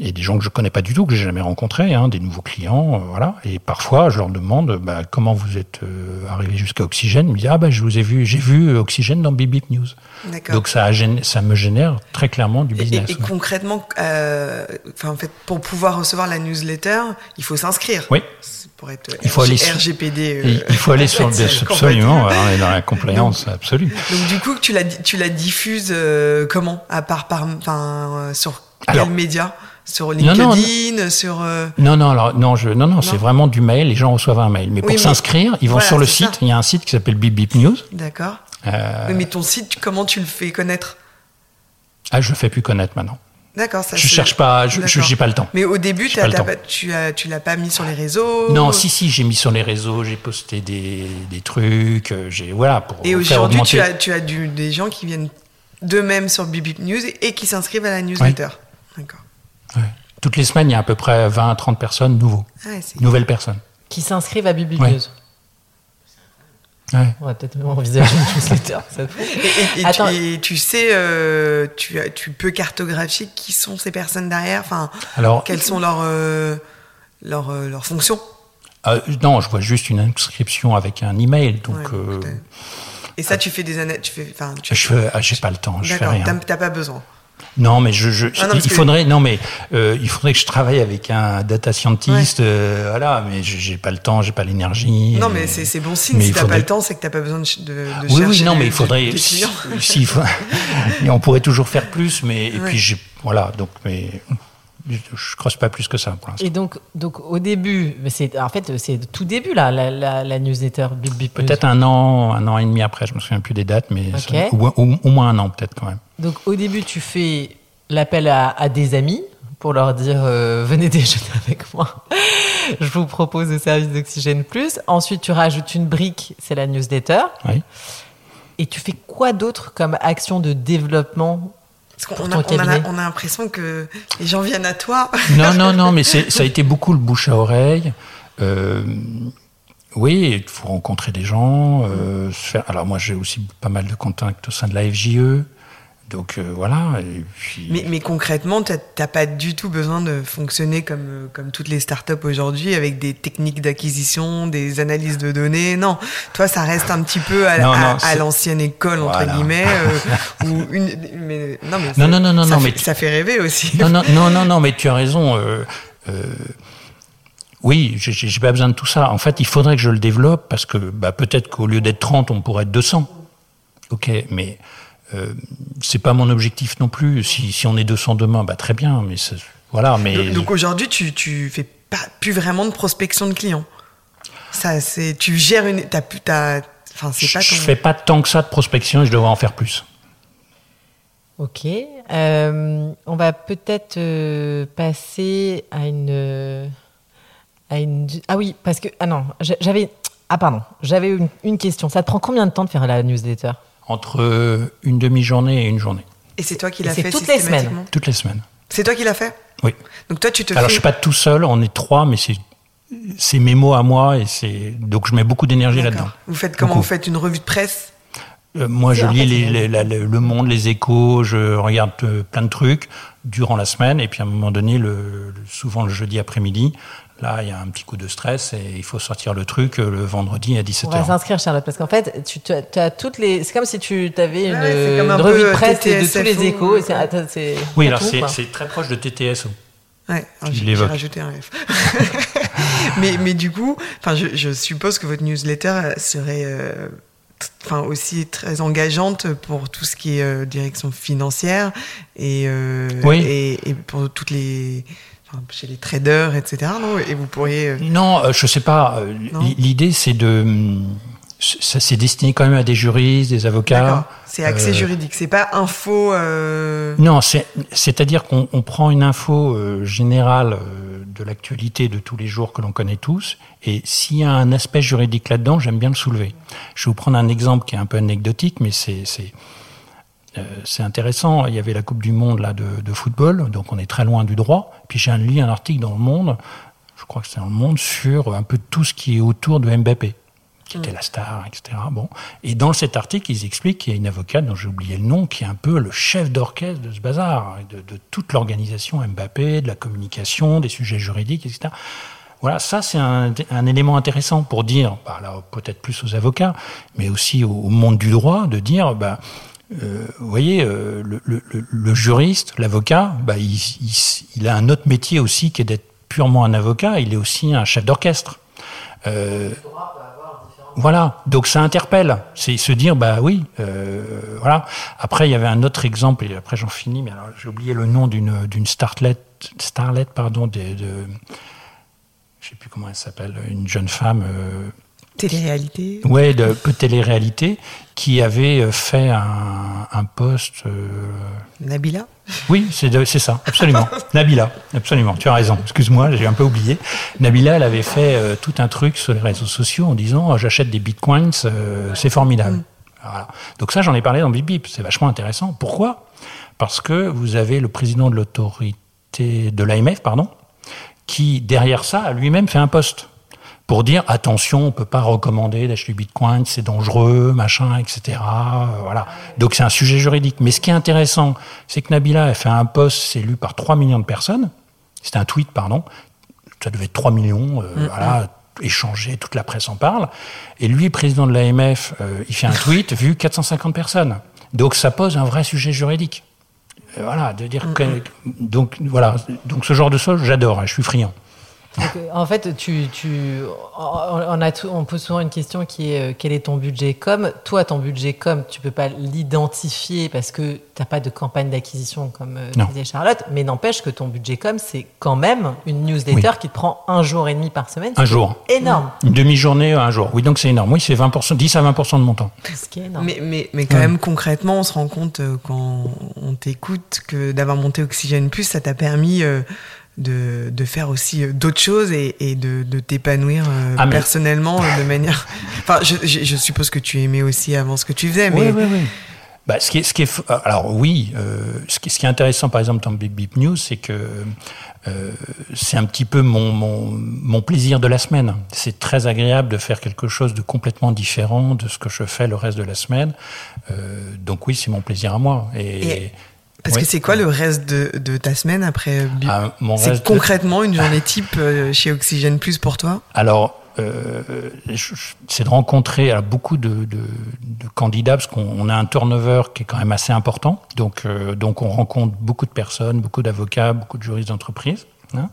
Speaker 3: et des gens que je connais pas du tout, que j'ai jamais rencontrés, hein, des nouveaux clients, euh, voilà. Et parfois, je leur demande bah, comment vous êtes euh, arrivé jusqu'à Oxygène. Ils me disent ah bah je vous ai vu, j'ai vu Oxygène dans Bibip News. Donc ça, a, ça me génère très clairement du business.
Speaker 2: Et, concrètement, euh, en fait, pour pouvoir recevoir la newsletter, il faut s'inscrire.
Speaker 3: Oui.
Speaker 2: Pour être il faut aller RGPD.
Speaker 3: Euh, il faut aller sur le absolument. on est dans la compliance absolue.
Speaker 2: Donc du coup, tu la tu la diffuses comment? À part par, enfin, sur quel média? Sur LinkedIn, sur. Euh,
Speaker 3: non, non, alors, non, je, non, non, c'est vraiment du mail. Les gens reçoivent un mail. Mais pour s'inscrire, ils vont sur le site. Il y a un site qui s'appelle Bip Bip News.
Speaker 2: D'accord. Euh... Mais ton site, comment tu le fais connaître?
Speaker 3: Ah, je le fais plus connaître maintenant.
Speaker 2: D'accord, ça
Speaker 3: Je cherche pas, je n'ai pas le temps.
Speaker 2: Mais au début, tu as, tu l'as pas mis sur les réseaux
Speaker 3: Non, si, si, j'ai mis sur les réseaux, j'ai posté des, des trucs, euh, j'ai voilà pour.
Speaker 2: Et aujourd'hui, tu as, tu as du, des gens qui viennent d'eux-mêmes sur Bip News et, qui s'inscrivent à la newsletter. D'accord.
Speaker 3: Toutes les semaines, il y a à peu près 20 à 30 personnes nouveaux. Ah nouvelles personnes.
Speaker 1: Qui s'inscrivent à Biblieuse. Ouais. On va peut-être envisager une newsletter.
Speaker 2: et, et, tu, sais, euh, tu, tu, peux cartographier qui sont ces personnes derrière? Enfin, Alors, quelles sont leurs, euh, leurs, euh, leurs fonctions?
Speaker 3: Non, je vois juste une inscription avec un email. Donc,
Speaker 2: et ça, tu fais des années. Tu fais,
Speaker 3: je ah, j'ai pas le temps. Je fais rien.
Speaker 2: T'as pas besoin.
Speaker 3: Non, mais je, je ah il faudrait, non, mais euh, il faudrait que je travaille avec un data scientist, euh, voilà. Mais j'ai pas le temps, j'ai pas l'énergie.
Speaker 2: Non, mais c'est bon signe. Mais si t'as pas le temps, c'est que t'as pas besoin de, de,
Speaker 3: oui, chercher. Oui, non, mais il faudrait. Si, si, on pourrait toujours faire plus, mais et puis voilà, donc mais. Je creuse pas plus que ça pour l'instant.
Speaker 1: Et donc, donc au début, c'est en fait c'est tout début là, la, la, newsletter
Speaker 3: Peut-être un an, un an et demi après, je me souviens plus des dates, mais au, moins un an peut-être quand même.
Speaker 1: Donc au début, tu fais l'appel à, des amis pour leur dire euh, venez déjeuner avec moi. je vous propose le service d'Oxygène Plus. Ensuite, tu rajoutes une brique, c'est la newsletter.
Speaker 3: Oui.
Speaker 1: Et tu fais quoi d'autre comme action de développement
Speaker 2: on, a, l'impression que les gens viennent à toi.
Speaker 3: Non, non, non, mais ça a été beaucoup le bouche à oreille. Euh, oui, il faut rencontrer des gens. Euh, faire, alors moi, j'ai aussi pas mal de contacts au sein de la FJE. Donc euh, voilà.
Speaker 2: mais, mais, concrètement, tu n'as pas du tout besoin de fonctionner comme, euh, comme toutes les startups aujourd'hui avec des techniques d'acquisition, des analyses de données. Non, toi, ça reste un petit peu à, l'ancienne école, entre guillemets. Euh, une, mais, non, mais
Speaker 3: non, non, non,
Speaker 2: ça,
Speaker 3: non,
Speaker 2: fait, mais ça fait rêver aussi.
Speaker 3: Non, non, non, non, non mais tu as raison. Euh, oui, j'ai pas besoin de tout ça. En fait, il faudrait que je le développe parce que bah, peut-être qu'au lieu d'être 30, on pourrait être 200. Ok, mais euh, c'est pas mon objectif non plus. Si, si on est 200 demain, bah très bien. Mais voilà. Mais
Speaker 2: donc, aujourd'hui, tu tu fais pas plus vraiment de prospection de clients. Ça, c'est tu gères une. T'as, t'as, enfin, c'est
Speaker 3: je,
Speaker 2: pas.
Speaker 3: Je fais pas tant que ça de prospection. et Je devrais en faire plus.
Speaker 1: Ok. Euh, on va peut-être euh, passer à une, à une. Ah oui, parce que ah non, j'avais ah pardon, j'avais une, une question. Ça te prend combien de temps de faire la newsletter?
Speaker 3: Entre une demi-journée et une journée.
Speaker 2: Et c'est toi qui l'as fait
Speaker 1: toutes les semaines
Speaker 3: Toutes les semaines.
Speaker 2: C'est toi qui l'as fait?
Speaker 3: Oui.
Speaker 2: Donc toi, tu te
Speaker 3: Alors, je suis pas tout seul, on est trois, mais c'est c'est mes mots à moi et c'est donc je mets beaucoup d'énergie là-dedans.
Speaker 2: Vous faites comment? Vous faites une revue de presse?
Speaker 3: Euh, Moi, je lis les, le Monde, les Échos, je regarde euh, plein de trucs durant la semaine et puis à un moment donné, le, souvent le jeudi après-midi, Là, il y a un petit coup de stress et il faut sortir le truc euh, le vendredi à 17h. On
Speaker 1: va s'inscrire, Charlotte, parce qu'en fait, tu as toutes les. C'est comme si tu avais une, revue de presse de tous les échos. Et
Speaker 3: oui, alors c'est très proche de TTS.
Speaker 2: Ouais, j'ai rajouté un F. mais, mais du coup, je, je suppose que votre newsletter serait euh, enfin aussi très engageante pour tout ce qui est euh, direction financière et, et, et, pour toutes les chez les traders, etc. Non? Et vous pourriez.
Speaker 3: Euh, non, euh, je sais pas. Euh, l'idée, c'est de. Ça c'est destiné quand même à des juristes, des avocats.
Speaker 2: C'est accès juridique, c'est pas info.
Speaker 3: Non, c'est-à-dire qu'on prend une info générale de l'actualité de tous les jours que l'on connaît tous, et s'il y a un aspect juridique là-dedans, j'aime bien le soulever. Je vais vous prendre un exemple qui est un peu anecdotique, mais c'est euh, c'est intéressant. Il y avait la Coupe du Monde là de, football, donc on est très loin du droit. Puis j'ai lu un article dans Le Monde, je crois que c'est dans Le Monde, sur un peu tout ce qui est autour de Mbappé, qui était mm. la star, etc. Bon, et dans cet article, ils expliquent qu'il y a une avocate dont j'ai oublié le nom, qui est un peu le chef d'orchestre de ce bazar, de, toute l'organisation Mbappé, de la communication, des sujets juridiques, etc. Voilà, ça c'est un, élément intéressant pour dire, bah, peut-être plus aux avocats, mais aussi au, monde du droit, de dire, bah, euh, vous voyez, euh, le, juriste, l'avocat, bah, il, a un autre métier aussi qui est d'être purement un avocat, il est aussi un chef d'orchestre. Euh, voilà, donc ça interpelle, c'est se dire, bah oui, voilà. Après, il y avait un autre exemple, et après j'en finis, mais alors j'ai oublié le nom d'une d'une starlet, starlet, pardon, de, de sais plus comment elle s'appelle, une jeune femme
Speaker 2: Télé-réalité
Speaker 3: Ouais, de de télé-réalité, qui avait euh, fait un, un poste. Euh,
Speaker 2: Nabila
Speaker 3: Oui, c'est ça, absolument. Nabila, absolument, tu as raison, excuse-moi, j'ai un peu oublié. Nabila, elle avait fait euh, tout un truc sur les réseaux sociaux en disant j'achète des bitcoins, c'est formidable. Mm. Voilà. Donc ça, j'en ai parlé dans Bip Bip, c'est vachement intéressant. Pourquoi? Parce que vous avez le président de l'autorité, de l'AMF, pardon, qui, derrière ça, a lui-même fait un poste pour dire attention, on peut pas recommander d'acheter du Bitcoin, c'est dangereux, machin, etc. Euh, voilà. Donc c'est un sujet juridique. Mais ce qui est intéressant, c'est que Nabila a fait un post, c'est lu par 3 millions de personnes. C'était un tweet, pardon. Ça devait être 3 millions, euh, mm, voilà, mm. échangé, toute la presse en parle. Et lui, président de l'AMF, euh, il fait un tweet vu 450 personnes. Donc ça pose un vrai sujet juridique. voilà, de dire mm, que, donc voilà, donc ce genre de choses, j'adore, hein, je suis friand.
Speaker 1: En fait, tu, tu, on, a on pose souvent une question qui est euh, quel est ton budget com? Toi, ton budget com, tu peux pas l'identifier parce que tu n'as pas de campagne d'acquisition comme euh, disait Charlotte, mais n'empêche que ton budget com, c'est quand même une newsletter qui te prend un jour et demi par semaine.
Speaker 3: Un jour.
Speaker 1: Énorme.
Speaker 3: Une demi-journée, un jour. Oui, donc c'est énorme. Oui, c'est 20%, 10 à 20% de mon temps.
Speaker 1: Ce qui est énorme.
Speaker 2: Mais, mais, mais quand même, concrètement, on se rend compte euh, quand on t'écoute que d'avoir monté Oxygène Plus, ça t'a permis de, de, faire aussi euh, d'autres choses et, et de, de t'épanouir euh, ah, personnellement euh, de manière. Enfin, je, je, suppose que tu aimais aussi avant ce que tu faisais, mais.
Speaker 3: Oui, oui, oui. Bah, ce qui est, ce qui est, alors oui, euh, ce, qui, ce, qui, est intéressant par exemple dans Bip Bip News, c'est que euh, c'est un petit peu mon, mon, mon, plaisir de la semaine. C'est très agréable de faire quelque chose de complètement différent de ce que je fais le reste de la semaine. Euh, donc oui, c'est mon plaisir à moi. Et,
Speaker 2: et parce que c'est quoi le reste de, de ta semaine après ah, C'est concrètement une journée type euh, chez Oxygène Plus pour toi?
Speaker 3: Alors, euh, c'est de rencontrer beaucoup de, de, de candidats parce qu'on a un turnover qui est quand même assez important. Donc, euh, donc on rencontre beaucoup de personnes, beaucoup d'avocats, beaucoup de juristes d'entreprise. Hein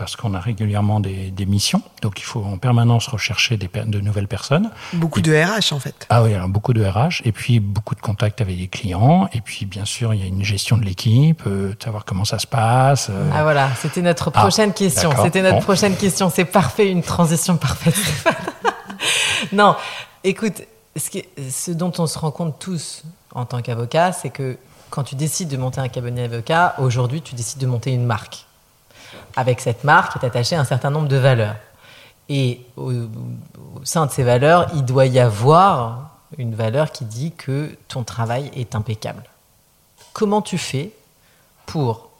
Speaker 3: parce qu'on a régulièrement des, missions, donc il faut en permanence rechercher des, de nouvelles personnes.
Speaker 2: Beaucoup de RH en fait.
Speaker 3: Ah oui, alors beaucoup de RH, et puis beaucoup de contacts avec les clients, et puis bien sûr il y a une gestion de l'équipe, euh, savoir comment ça se passe.
Speaker 1: Euh. Ah voilà, c'était notre ah, prochaine question. C'était notre prochaine question. C'est parfait, une transition parfaite. non, écoute, ce, ce dont on se rend compte tous en tant qu'avocat, c'est que quand tu décides de monter un cabinet d'avocat, aujourd'hui tu décides de monter une marque avec cette marque est attaché un certain nombre de valeurs. Et au, sein de ces valeurs, il doit y avoir une valeur qui dit que ton travail est impeccable. Comment tu fais pour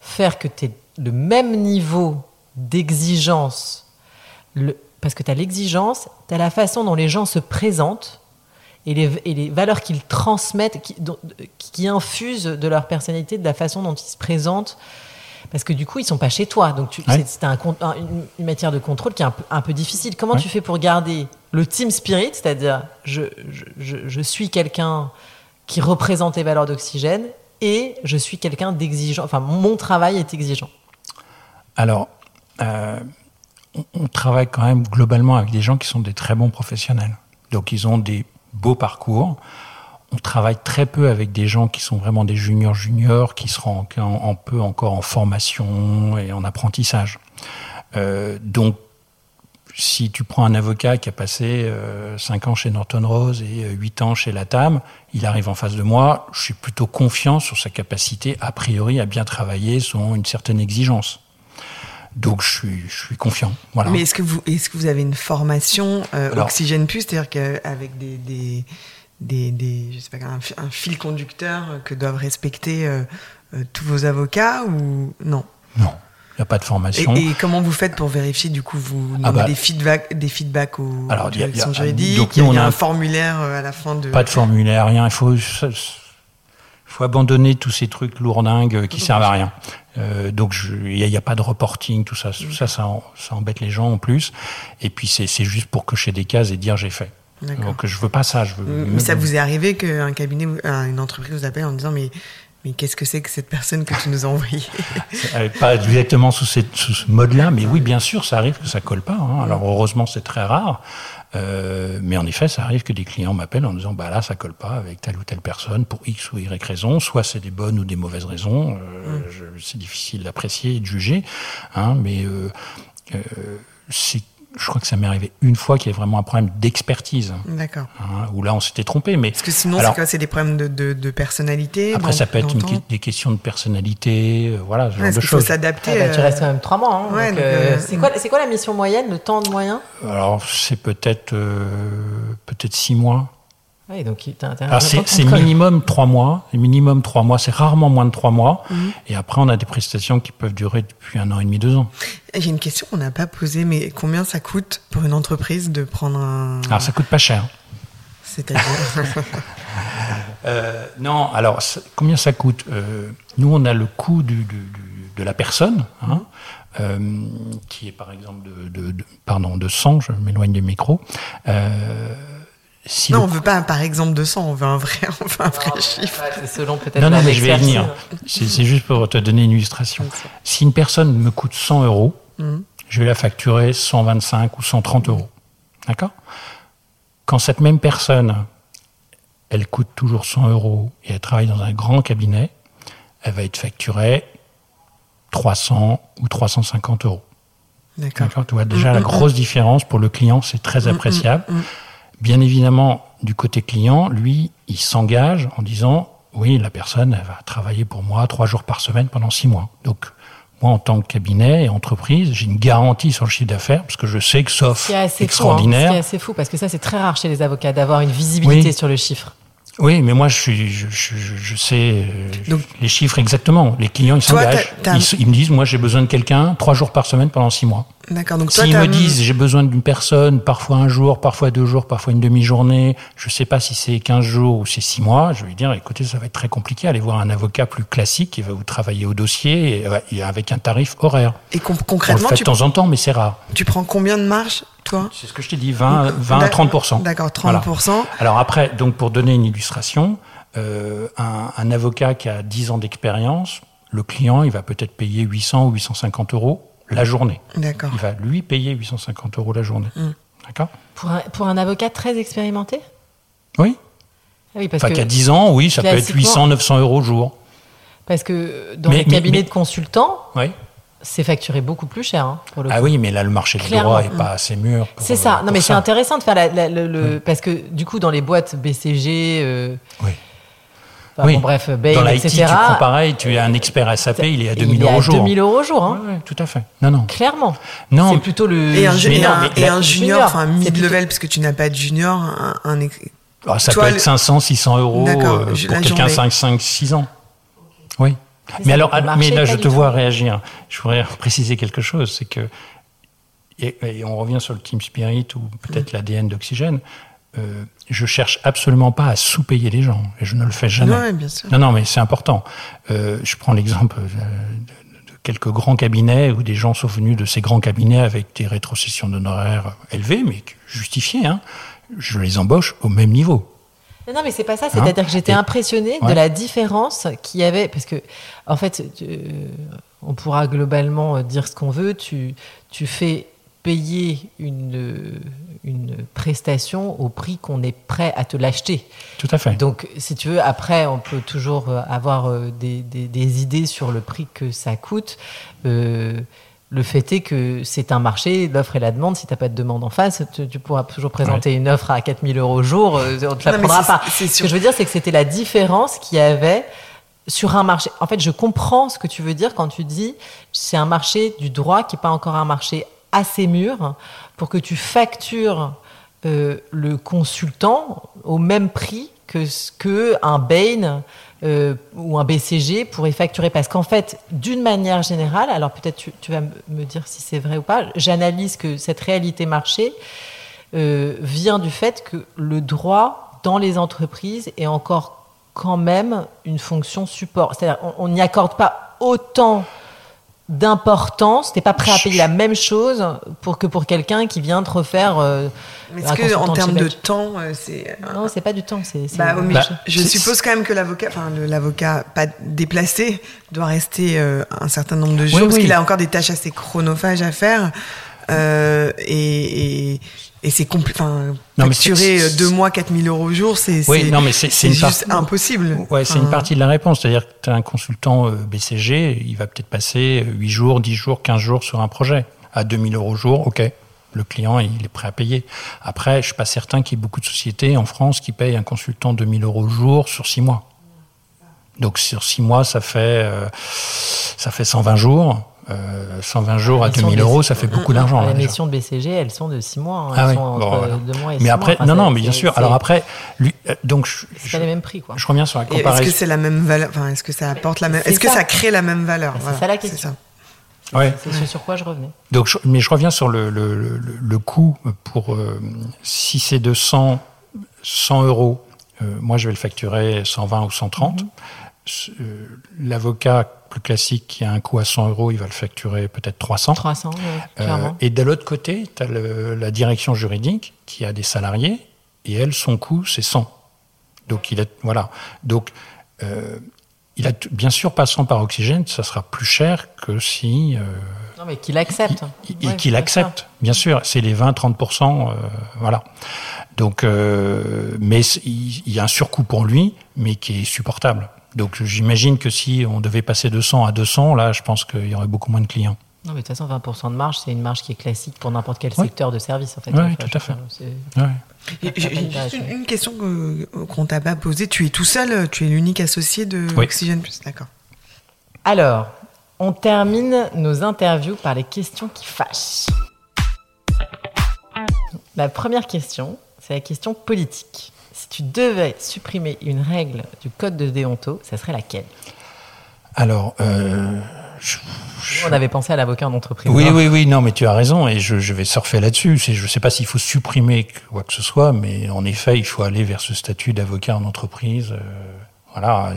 Speaker 1: faire que tu aies le même niveau d'exigence, parce que tu as l'exigence, tu as la façon dont les gens se présentent et les, valeurs qu'ils transmettent, qui, qui, infusent de leur personnalité, de la façon dont ils se présentent parce que du coup, ils sont pas chez toi. Donc, c'est un, une, matière de contrôle qui est un peu, difficile. Comment tu fais pour garder le team spirit, c'est-à-dire je, je, suis quelqu'un qui représente les valeurs d'oxygène et je suis quelqu'un d'exigeant. Enfin, mon travail est exigeant.
Speaker 3: Alors, euh, on, travaille quand même globalement avec des gens qui sont des très bons professionnels. Donc, ils ont des beaux parcours on travaille très peu avec des gens qui sont vraiment des juniors juniors, qui seront un peu encore en formation et en apprentissage. Euh, donc, si tu prends un avocat qui a passé 5 euh, ans chez Norton Rose et 8 euh, ans chez Latam, il arrive en face de moi, je suis plutôt confiant sur sa capacité, a priori, à bien travailler selon une certaine exigence. Donc je suis, je suis confiant. Voilà.
Speaker 2: Mais est-ce que vous, est-ce que vous avez une formation Oxygène Plus, c'est-à-dire qu'avec des, des des, des je sais pas, un, fil conducteur que doivent respecter euh, euh, tous vos avocats ou non?
Speaker 3: Non. Il n'y a pas de formation.
Speaker 2: Et, comment vous faites pour vérifier Du coup, vous ah bah, des feedbacks, des feedbacks aux alors, directions juridiques. Donc, il y a, un formulaire euh, à la fin de.
Speaker 3: Pas de formulaire, rien. Il faut, faut abandonner tous ces trucs lourdingues qui servent à rien. Euh, donc il n'y a, a, pas de reporting, tout ça, tout ça, ça, ça, embête les gens en plus. Et puis c'est juste pour cocher des cases et dire j'ai fait. Donc je veux pas ça. Je veux...
Speaker 2: Mais ça vous est arrivé qu'un cabinet, une entreprise vous appelle en disant mais mais qu'est-ce que c'est que cette personne que tu nous as envoyée?
Speaker 3: Euh, Pas exactement sous, ce mode-là, mais oui, bien sûr, ça arrive que ça colle pas. Hein. Alors heureusement, c'est très rare. Euh, mais en effet, ça arrive que des clients m'appellent en disant bah là, ça colle pas avec telle ou telle personne pour X ou Y raison. Soit c'est des bonnes ou des mauvaises raisons. Euh, mm. C'est difficile d'apprécier et de juger. Hein, mais euh, euh c'est je crois que ça m'est arrivé une fois qu'il y avait vraiment un problème d'expertise.
Speaker 2: D'accord.
Speaker 3: Hein, où là, on s'était trompé. Mais
Speaker 2: Parce que sinon, c'est quoi C'est des problèmes de, de, de personnalité
Speaker 3: Après, ça peut être des questions de personnalité, euh, voilà, ce genre de choses. Il
Speaker 2: faut s'adapter.
Speaker 1: Ah, bah, tu restes quand même trois mois. Hein, ouais, donc, euh, c'est quoi, quoi, la mission moyenne, le temps de moyen
Speaker 3: Alors, c'est peut-être euh, peut-être six mois.
Speaker 1: Oui, donc
Speaker 3: c'est minimum trois mois. Minimum trois mois. C'est rarement moins de trois mois. Mhm. Et après, on a des prestations qui peuvent durer depuis un an et demi, deux ans.
Speaker 2: J'ai une question qu'on n'a pas posée, mais combien ça coûte pour une entreprise de prendre un.
Speaker 3: Alors, ça coûte pas cher.
Speaker 2: C'est-à-dire
Speaker 3: euh, Non, alors, combien ça coûte euh, Nous, on a le coût du, de la personne, hein, euh, qui est par exemple de, de, pardon, de 100, je m'éloigne du micro. Euh,
Speaker 2: non, on veut pas par exemple 200, on veut un vrai, on veut un vrai chiffre.
Speaker 1: C'est selon peut-être.
Speaker 3: Non, mais je vais venir. C'est juste pour te donner une illustration. Si une personne me coûte 100 euros, mmh. je vais la facturer 125 ou 130 euros. D'accord? Quand cette même personne, elle coûte toujours 100 euros et elle travaille dans un grand cabinet, elle va être facturée 300 ou 350 euros. D'accord. Tu vois déjà la grosse différence pour le client, c'est très appréciable. Bien évidemment, du côté client, lui, il s'engage en disant oui, la personne elle va travailler pour moi trois jours par semaine pendant six mois. Donc moi, en tant que cabinet et entreprise, j'ai une garantie sur le chiffre d'affaires parce que je sais que sauf extraordinaire.
Speaker 1: Fou, hein. C'est assez fou parce que ça, c'est très rare chez les avocats d'avoir une visibilité sur le chiffre.
Speaker 3: Oui, mais moi, je, suis, je, je, je sais euh, les chiffres exactement. Les clients, ils s'engagent. Ils, ils, me disent, moi, j'ai besoin de quelqu'un trois jours par semaine pendant six mois.
Speaker 2: D'accord. Donc
Speaker 3: s'ils me disent, j'ai besoin d'une personne, parfois un jour, parfois deux jours, parfois une demi-journée, je sais pas si c'est 15 jours ou c'est six mois, je vais lui dire, écoutez, ça va être très compliqué. Allez voir un avocat plus classique qui va vous travailler au dossier et, avec un tarif horaire.
Speaker 2: Et concrètement,
Speaker 3: On le fait de temps en temps, mais c'est rare.
Speaker 2: Tu prends combien de marge toi
Speaker 3: C'est ce que je t'ai dit, 20, 20 à 30
Speaker 2: D'accord, 30%
Speaker 3: Alors après, donc pour donner une illustration, euh, un, un, avocat qui a 10 ans d'expérience, le client, il va peut-être payer 800 ou 850 euros la journée.
Speaker 2: D'accord.
Speaker 3: Il va lui payer 850 euros la journée. Hmm. D'accord?
Speaker 1: Pour un, pour un avocat très expérimenté?
Speaker 3: Oui.
Speaker 1: Ah oui, parce
Speaker 3: enfin, qu'à 10 ans, oui, ça peut être 800, 900 euros au jour.
Speaker 1: Parce que dans les cabinets de consultants, oui. C'est facturé beaucoup plus cher. Hein, pour le
Speaker 3: ah oui, mais là, le marché du droit n'est pas assez mûr.
Speaker 1: C'est ça. Non, mais c'est intéressant de faire la, le. Parce que du coup, dans les boîtes BCG. Euh,
Speaker 3: oui
Speaker 1: oui. bref, Bain,
Speaker 3: Dans
Speaker 1: l'IT,
Speaker 3: tu prends pareil, tu es un expert SAP, il est à 2000 euros au jour.
Speaker 1: 2000 euros au jour. Hein.
Speaker 3: Ouais, tout à fait. Non, non.
Speaker 1: Clairement.
Speaker 3: Non.
Speaker 1: C'est plutôt le.
Speaker 2: Et un, junior, et un junior, enfin mid-level, parce que tu n'as pas de junior, un. un...
Speaker 3: Ah, ça peut être 500, 600 euros euh, pour quelqu'un 5, 5, 6 ans. Oui. Mais, alors, mais là, je te vois réagir. Je voudrais préciser quelque chose, c'est que, et, et, on revient sur le team spirit ou peut-être mm. l'ADN d'Oxygène. Euh, je cherche absolument pas à sous-payer les gens, et je ne le fais jamais.
Speaker 2: Non, bien sûr.
Speaker 3: non, non, mais c'est important. Euh, je prends l'exemple de, quelques grands cabinets où des gens sont venus de ces grands cabinets avec des rétrocessions d'honoraires élevées, mais justifiées. Hein. Je les embauche au même niveau.
Speaker 1: Non, mais c'est pas ça. C'est-à-dire hein que j'étais impressionné de la différence qu'il y avait, parce que en fait, on pourra globalement dire ce qu'on veut. Tu, tu fais payer une, une prestation au prix qu'on est prêt à te l'acheter.
Speaker 3: Tout à fait.
Speaker 1: Donc, si tu veux, après, on peut toujours euh, avoir euh, des, des, idées sur le prix que ça coûte. Euh, le fait est que c'est un marché, l'offre et la demande. Si tu n'as pas de demande en face, tu, pourras toujours présenter une offre à 4000 euros au jour, on ne te la prendra pas. Ce que je veux dire, c'est que c'était la différence qu'il y avait sur un marché. En fait, je comprends ce que tu veux dire quand tu dis c'est un marché du droit qui n'est pas encore un marché assez mûr pour que tu factures euh, le consultant au même prix que ce que un Bain euh, ou un BCG pourrait facturer. Parce qu'en fait, d'une manière générale, alors peut-être tu, vas me dire si c'est vrai ou pas, j'analyse que cette réalité marché euh, vient du fait que le droit dans les entreprises est encore quand même une fonction support. C'est-à-dire on n'y accorde pas autant d'importance, t'es pas prêt à payer la même chose pour que pour quelqu'un qui vient te refaire. Euh,
Speaker 2: Est-ce que en termes de temps, euh, c'est
Speaker 1: non, c'est pas du temps, c'est.
Speaker 2: Bah, bah, je, suppose quand même que l'avocat, enfin l'avocat pas déplacé, doit rester euh, un certain nombre de jours parce qu'il a encore des tâches assez chronophages à faire. Euh, et, et, et c'est enfin facturer euh, deux mois 4000 euros au jour c'est
Speaker 3: oui, non mais c'est
Speaker 2: juste impossible.
Speaker 3: Ouais c'est une partie de la réponse. C'est-à-dire que tu as un consultant euh, BCG il va peut-être passer 8 jours 10 jours 15 jours sur un projet. À 2000 euros au jour ok. Le client il est prêt à payer. Après je suis pas certain qu'il y ait beaucoup de sociétés en France qui payent un consultant 2000 euros au jour sur 6 mois. Donc sur 6 mois ça fait ça fait 120 jours 120 euh, jours à 2000 euros, ça fait beaucoup d'argent.
Speaker 1: Les missions de BCG, elles sont de 6 mois. Hein. Ah elles sont entre mois et
Speaker 3: Mais après, non, non, mais bien sûr. Alors après, lui, euh, donc
Speaker 1: c'est pas les mêmes prix, quoi.
Speaker 3: Je reviens sur la comparaison.
Speaker 2: Est-ce que c'est la même valeur Enfin, est-ce que ça apporte la même Est-ce que ça crée la même valeur?
Speaker 1: C'est ça la question.
Speaker 3: Ouais.
Speaker 1: C'est ce sur quoi je revenais.
Speaker 3: Donc, mais je reviens sur le, le, le, coût pour euh, si c'est de 100, 100 euros, moi je vais le facturer 120 ou 130. Mm-hmm. L'avocat plus classique qui a un coût à 100 euros, il va le facturer peut-être 300.
Speaker 1: 300, euh,
Speaker 3: et de l'autre côté, tu as la direction juridique qui a des salariés et elle, son coût, c'est 100. Donc, il est, voilà. Donc, euh, il a bien sûr passant par oxygène, ça sera plus cher que si.
Speaker 1: non, mais qu'il accepte.
Speaker 3: Et qu'il accepte, bien sûr. C'est les 20-30%, voilà. Donc, mais il y a un surcoût pour lui, mais qui est supportable. Donc, j'imagine que si on devait passer de 100 à 200, là, je pense qu'il y aurait beaucoup moins de clients.
Speaker 1: Non, mais de toute façon, 20% de marge, c'est une marge qui est classique pour n'importe quel secteur de service, en fait.
Speaker 3: Oui, tout à fait.
Speaker 2: J'ai juste une, question qu'on ne t'a pas posée. Tu es tout seul, tu es l'unique associé de Oxygène Plus, d'accord.
Speaker 1: Alors, on termine nos interviews par les questions qui fâchent. La première question, c'est la question politique. Si tu devais supprimer une règle du code de déonto, ça serait laquelle?
Speaker 3: Alors, euh,
Speaker 1: on avait pensé à l'avocat en entreprise.
Speaker 3: Oui, oui, oui, non, mais tu as raison, et je, vais surfer là-dessus. Je ne sais pas s'il faut supprimer quoi que ce soit, mais en effet, il faut aller vers ce statut d'avocat en entreprise. Euh, voilà,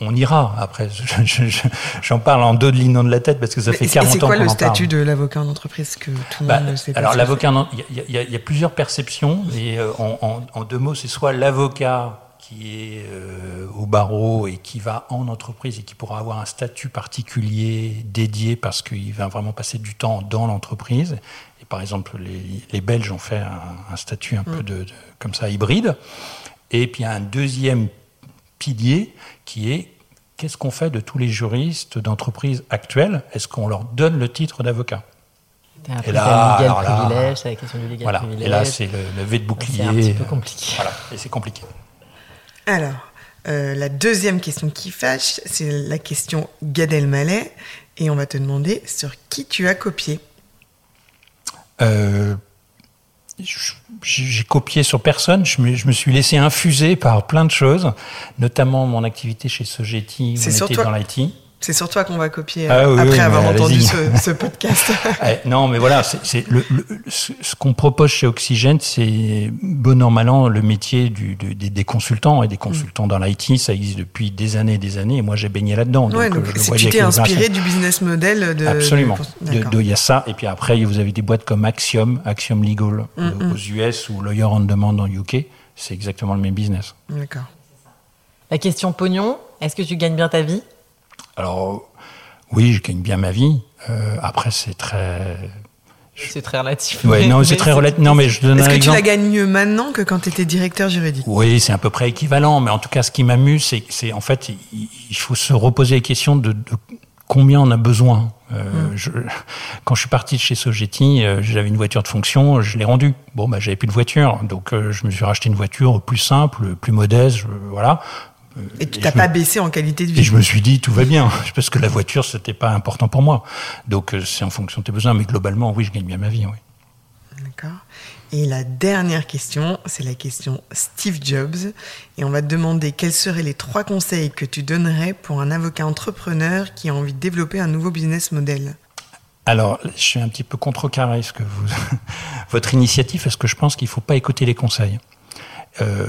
Speaker 3: on, ira. Après, j'en parle en deux de lignes de la tête parce que ça fait 40 ans qu'on
Speaker 2: C'est quoi le statut de l'avocat en entreprise que tout le bah, monde ne sait
Speaker 3: pas Alors, l'avocat, il y, a plusieurs perceptions, et euh, en deux mots, c'est soit l'avocat qui est euh, au barreau et qui va en entreprise et qui pourra avoir un statut particulier dédié parce qu'il va vraiment passer du temps dans l'entreprise. Et par exemple, les, Belges ont fait un, statut un peu mm. de, comme ça hybride. Et puis il y a un deuxième pilier qui est qu'est-ce qu'on fait de tous les juristes d'entreprise actuels? Est-ce qu'on leur donne le titre d'avocat?
Speaker 1: Et là, alors là, c'est la question du légal
Speaker 3: voilà.
Speaker 1: privilège.
Speaker 3: Et là, c'est le, le de bouclier. C'est
Speaker 1: un petit peu compliqué.
Speaker 3: Voilà, et c'est compliqué.
Speaker 2: Alors, euh, la deuxième question qui fâche, c'est la question Gad Elmaleh. Et on va te demander sur qui tu as copié.
Speaker 3: Euh, j'ai copié sur personne. Je me, suis laissé infuser par plein de choses, notamment mon activité chez Sogeti, où on était dans l'IT.
Speaker 2: C'est sur toi qu'on va copier ah euh, après avoir entendu ce, podcast.
Speaker 3: Eh, non, mais voilà, c'est le, ce qu'on propose chez Oxygène, c'est bon an mal an le métier du, des, consultants et des consultants dans l'IT. Ça existe depuis des années et des années. Et moi, j'ai baigné là-dedans.
Speaker 2: Ouais, donc, donc tu t'es inspiré du business model de.
Speaker 3: Absolument. Il y a ça. Et puis après, vous avez des boîtes comme Axiom, Axiom Legal mm, mm. aux US ou Lawyer on Demand en UK. C'est exactement le même business.
Speaker 2: D'accord.
Speaker 1: La question pognon, est-ce que tu gagnes bien ta vie?
Speaker 3: Alors, oui, je gagne bien ma vie. Euh, après, c'est très.
Speaker 1: C'est très relatif.
Speaker 3: Ouais, non, c'est très relatif. Non, mais je donne
Speaker 2: Est-ce
Speaker 3: que
Speaker 2: tu la gagnes mieux maintenant que quand tu étais directeur juridique?
Speaker 3: Oui, c'est à peu près équivalent. Mais en tout cas, ce qui m'amuse, c'est c'est en fait, il, faut se reposer la question de, combien on a besoin. Euh, hum. je, quand je suis parti de chez Sogeti, euh, j'avais une voiture de fonction, je l'ai rendue. Bon, bah, j'avais plus de voiture, donc je me suis racheté une voiture plus simple, plus modeste, voilà.
Speaker 2: Et tu t'as pas baissé en qualité de vie.
Speaker 3: Et je me suis dit, tout va bien, parce que la voiture, c'était pas important pour moi. Donc, euh, c'est en fonction de tes besoins. Mais globalement, oui, je gagne bien ma vie, oui.
Speaker 2: D'accord. Et la dernière question, c'est la question Steve Jobs. Et on va te demander quels seraient les trois conseils que tu donnerais pour un avocat entrepreneur qui a envie de développer un nouveau business model?
Speaker 3: Alors, je suis un petit peu contrecarré ce que vous, votre initiative, parce que je pense qu'il ne faut pas écouter les conseils. Euh,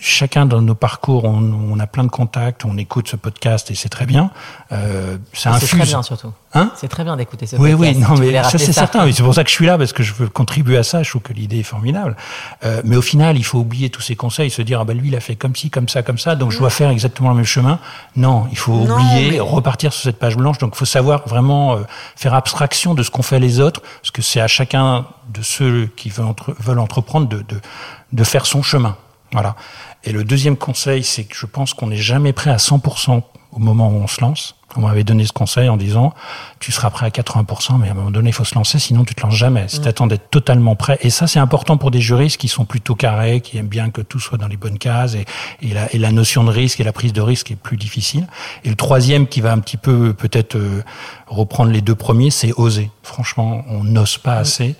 Speaker 3: chacun dans nos parcours, on, a plein de contacts, on écoute ce podcast et c'est très bien.
Speaker 1: Euh, ça infuse. C'est très bien surtout.
Speaker 3: Hein
Speaker 1: c'est très bien d'écouter ce
Speaker 3: oui,
Speaker 1: podcast.
Speaker 3: Oui, non, mais ça c'est certain. C'est pour ça que je suis là parce que je veux contribuer à ça. Je trouve que l'idée est formidable. Euh, mais au final, il faut oublier tous ces conseils, se dire ah ben lui il a fait comme ci, comme ça, comme ça, donc je dois faire exactement le même chemin. Non, il faut oublier, repartir sur cette page blanche. Donc il faut savoir vraiment euh, faire abstraction de ce qu'ont fait les autres, parce que c'est à chacun de ceux qui veulent, veulent entreprendre de, de, de faire son chemin. Voilà. Et le deuxième conseil, c'est que je pense qu'on n'est jamais prêt à 100% au moment où on se lance. On m'avait donné ce conseil en disant, tu seras prêt à 80%, mais à un moment donné, il faut se lancer, sinon tu te lances jamais. Si tu attends d'être totalement prêt. Et ça, c'est important pour des juristes qui sont plutôt carrés, qui aiment bien que tout soit dans les bonnes cases, et, et, la, et la notion de risque et la prise de risque est plus difficile. Et le troisième qui va un petit peu peut-être euh, reprendre les deux premiers, c'est oser. Franchement, on n'ose pas assez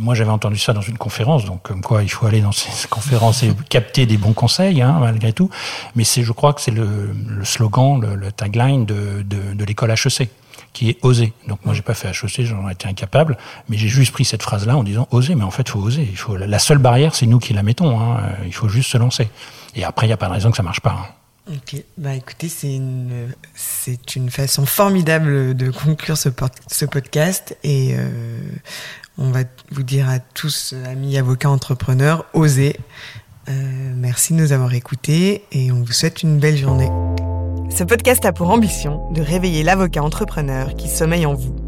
Speaker 3: moi j'avais entendu ça dans une conférence, donc comme quoi il faut aller dans ces conférences et capter des bons conseils hein, malgré tout. Mais c'est, je crois que c'est le, slogan, le, tagline de, de, l'école HEC qui est oser. Donc moi j'ai pas fait HEC, j'en ai été incapable, mais j'ai juste pris cette phrase-là en disant oser. Mais en fait, faut oser. Il faut la seule barrière, c'est nous qui la mettons. Hein. Il faut juste se lancer. Et après, il n'y a pas de raison que ça marche pas. Hein.
Speaker 2: Ok, bah écoutez, c'est une, c'est une façon formidable de conclure ce, ce podcast et euh, on va vous dire à tous, amis avocats entrepreneurs, osez. merci de nous avoir écoutés et on vous souhaite une belle journée. Ce podcast a pour ambition de réveiller l'avocat entrepreneur qui sommeille en vous.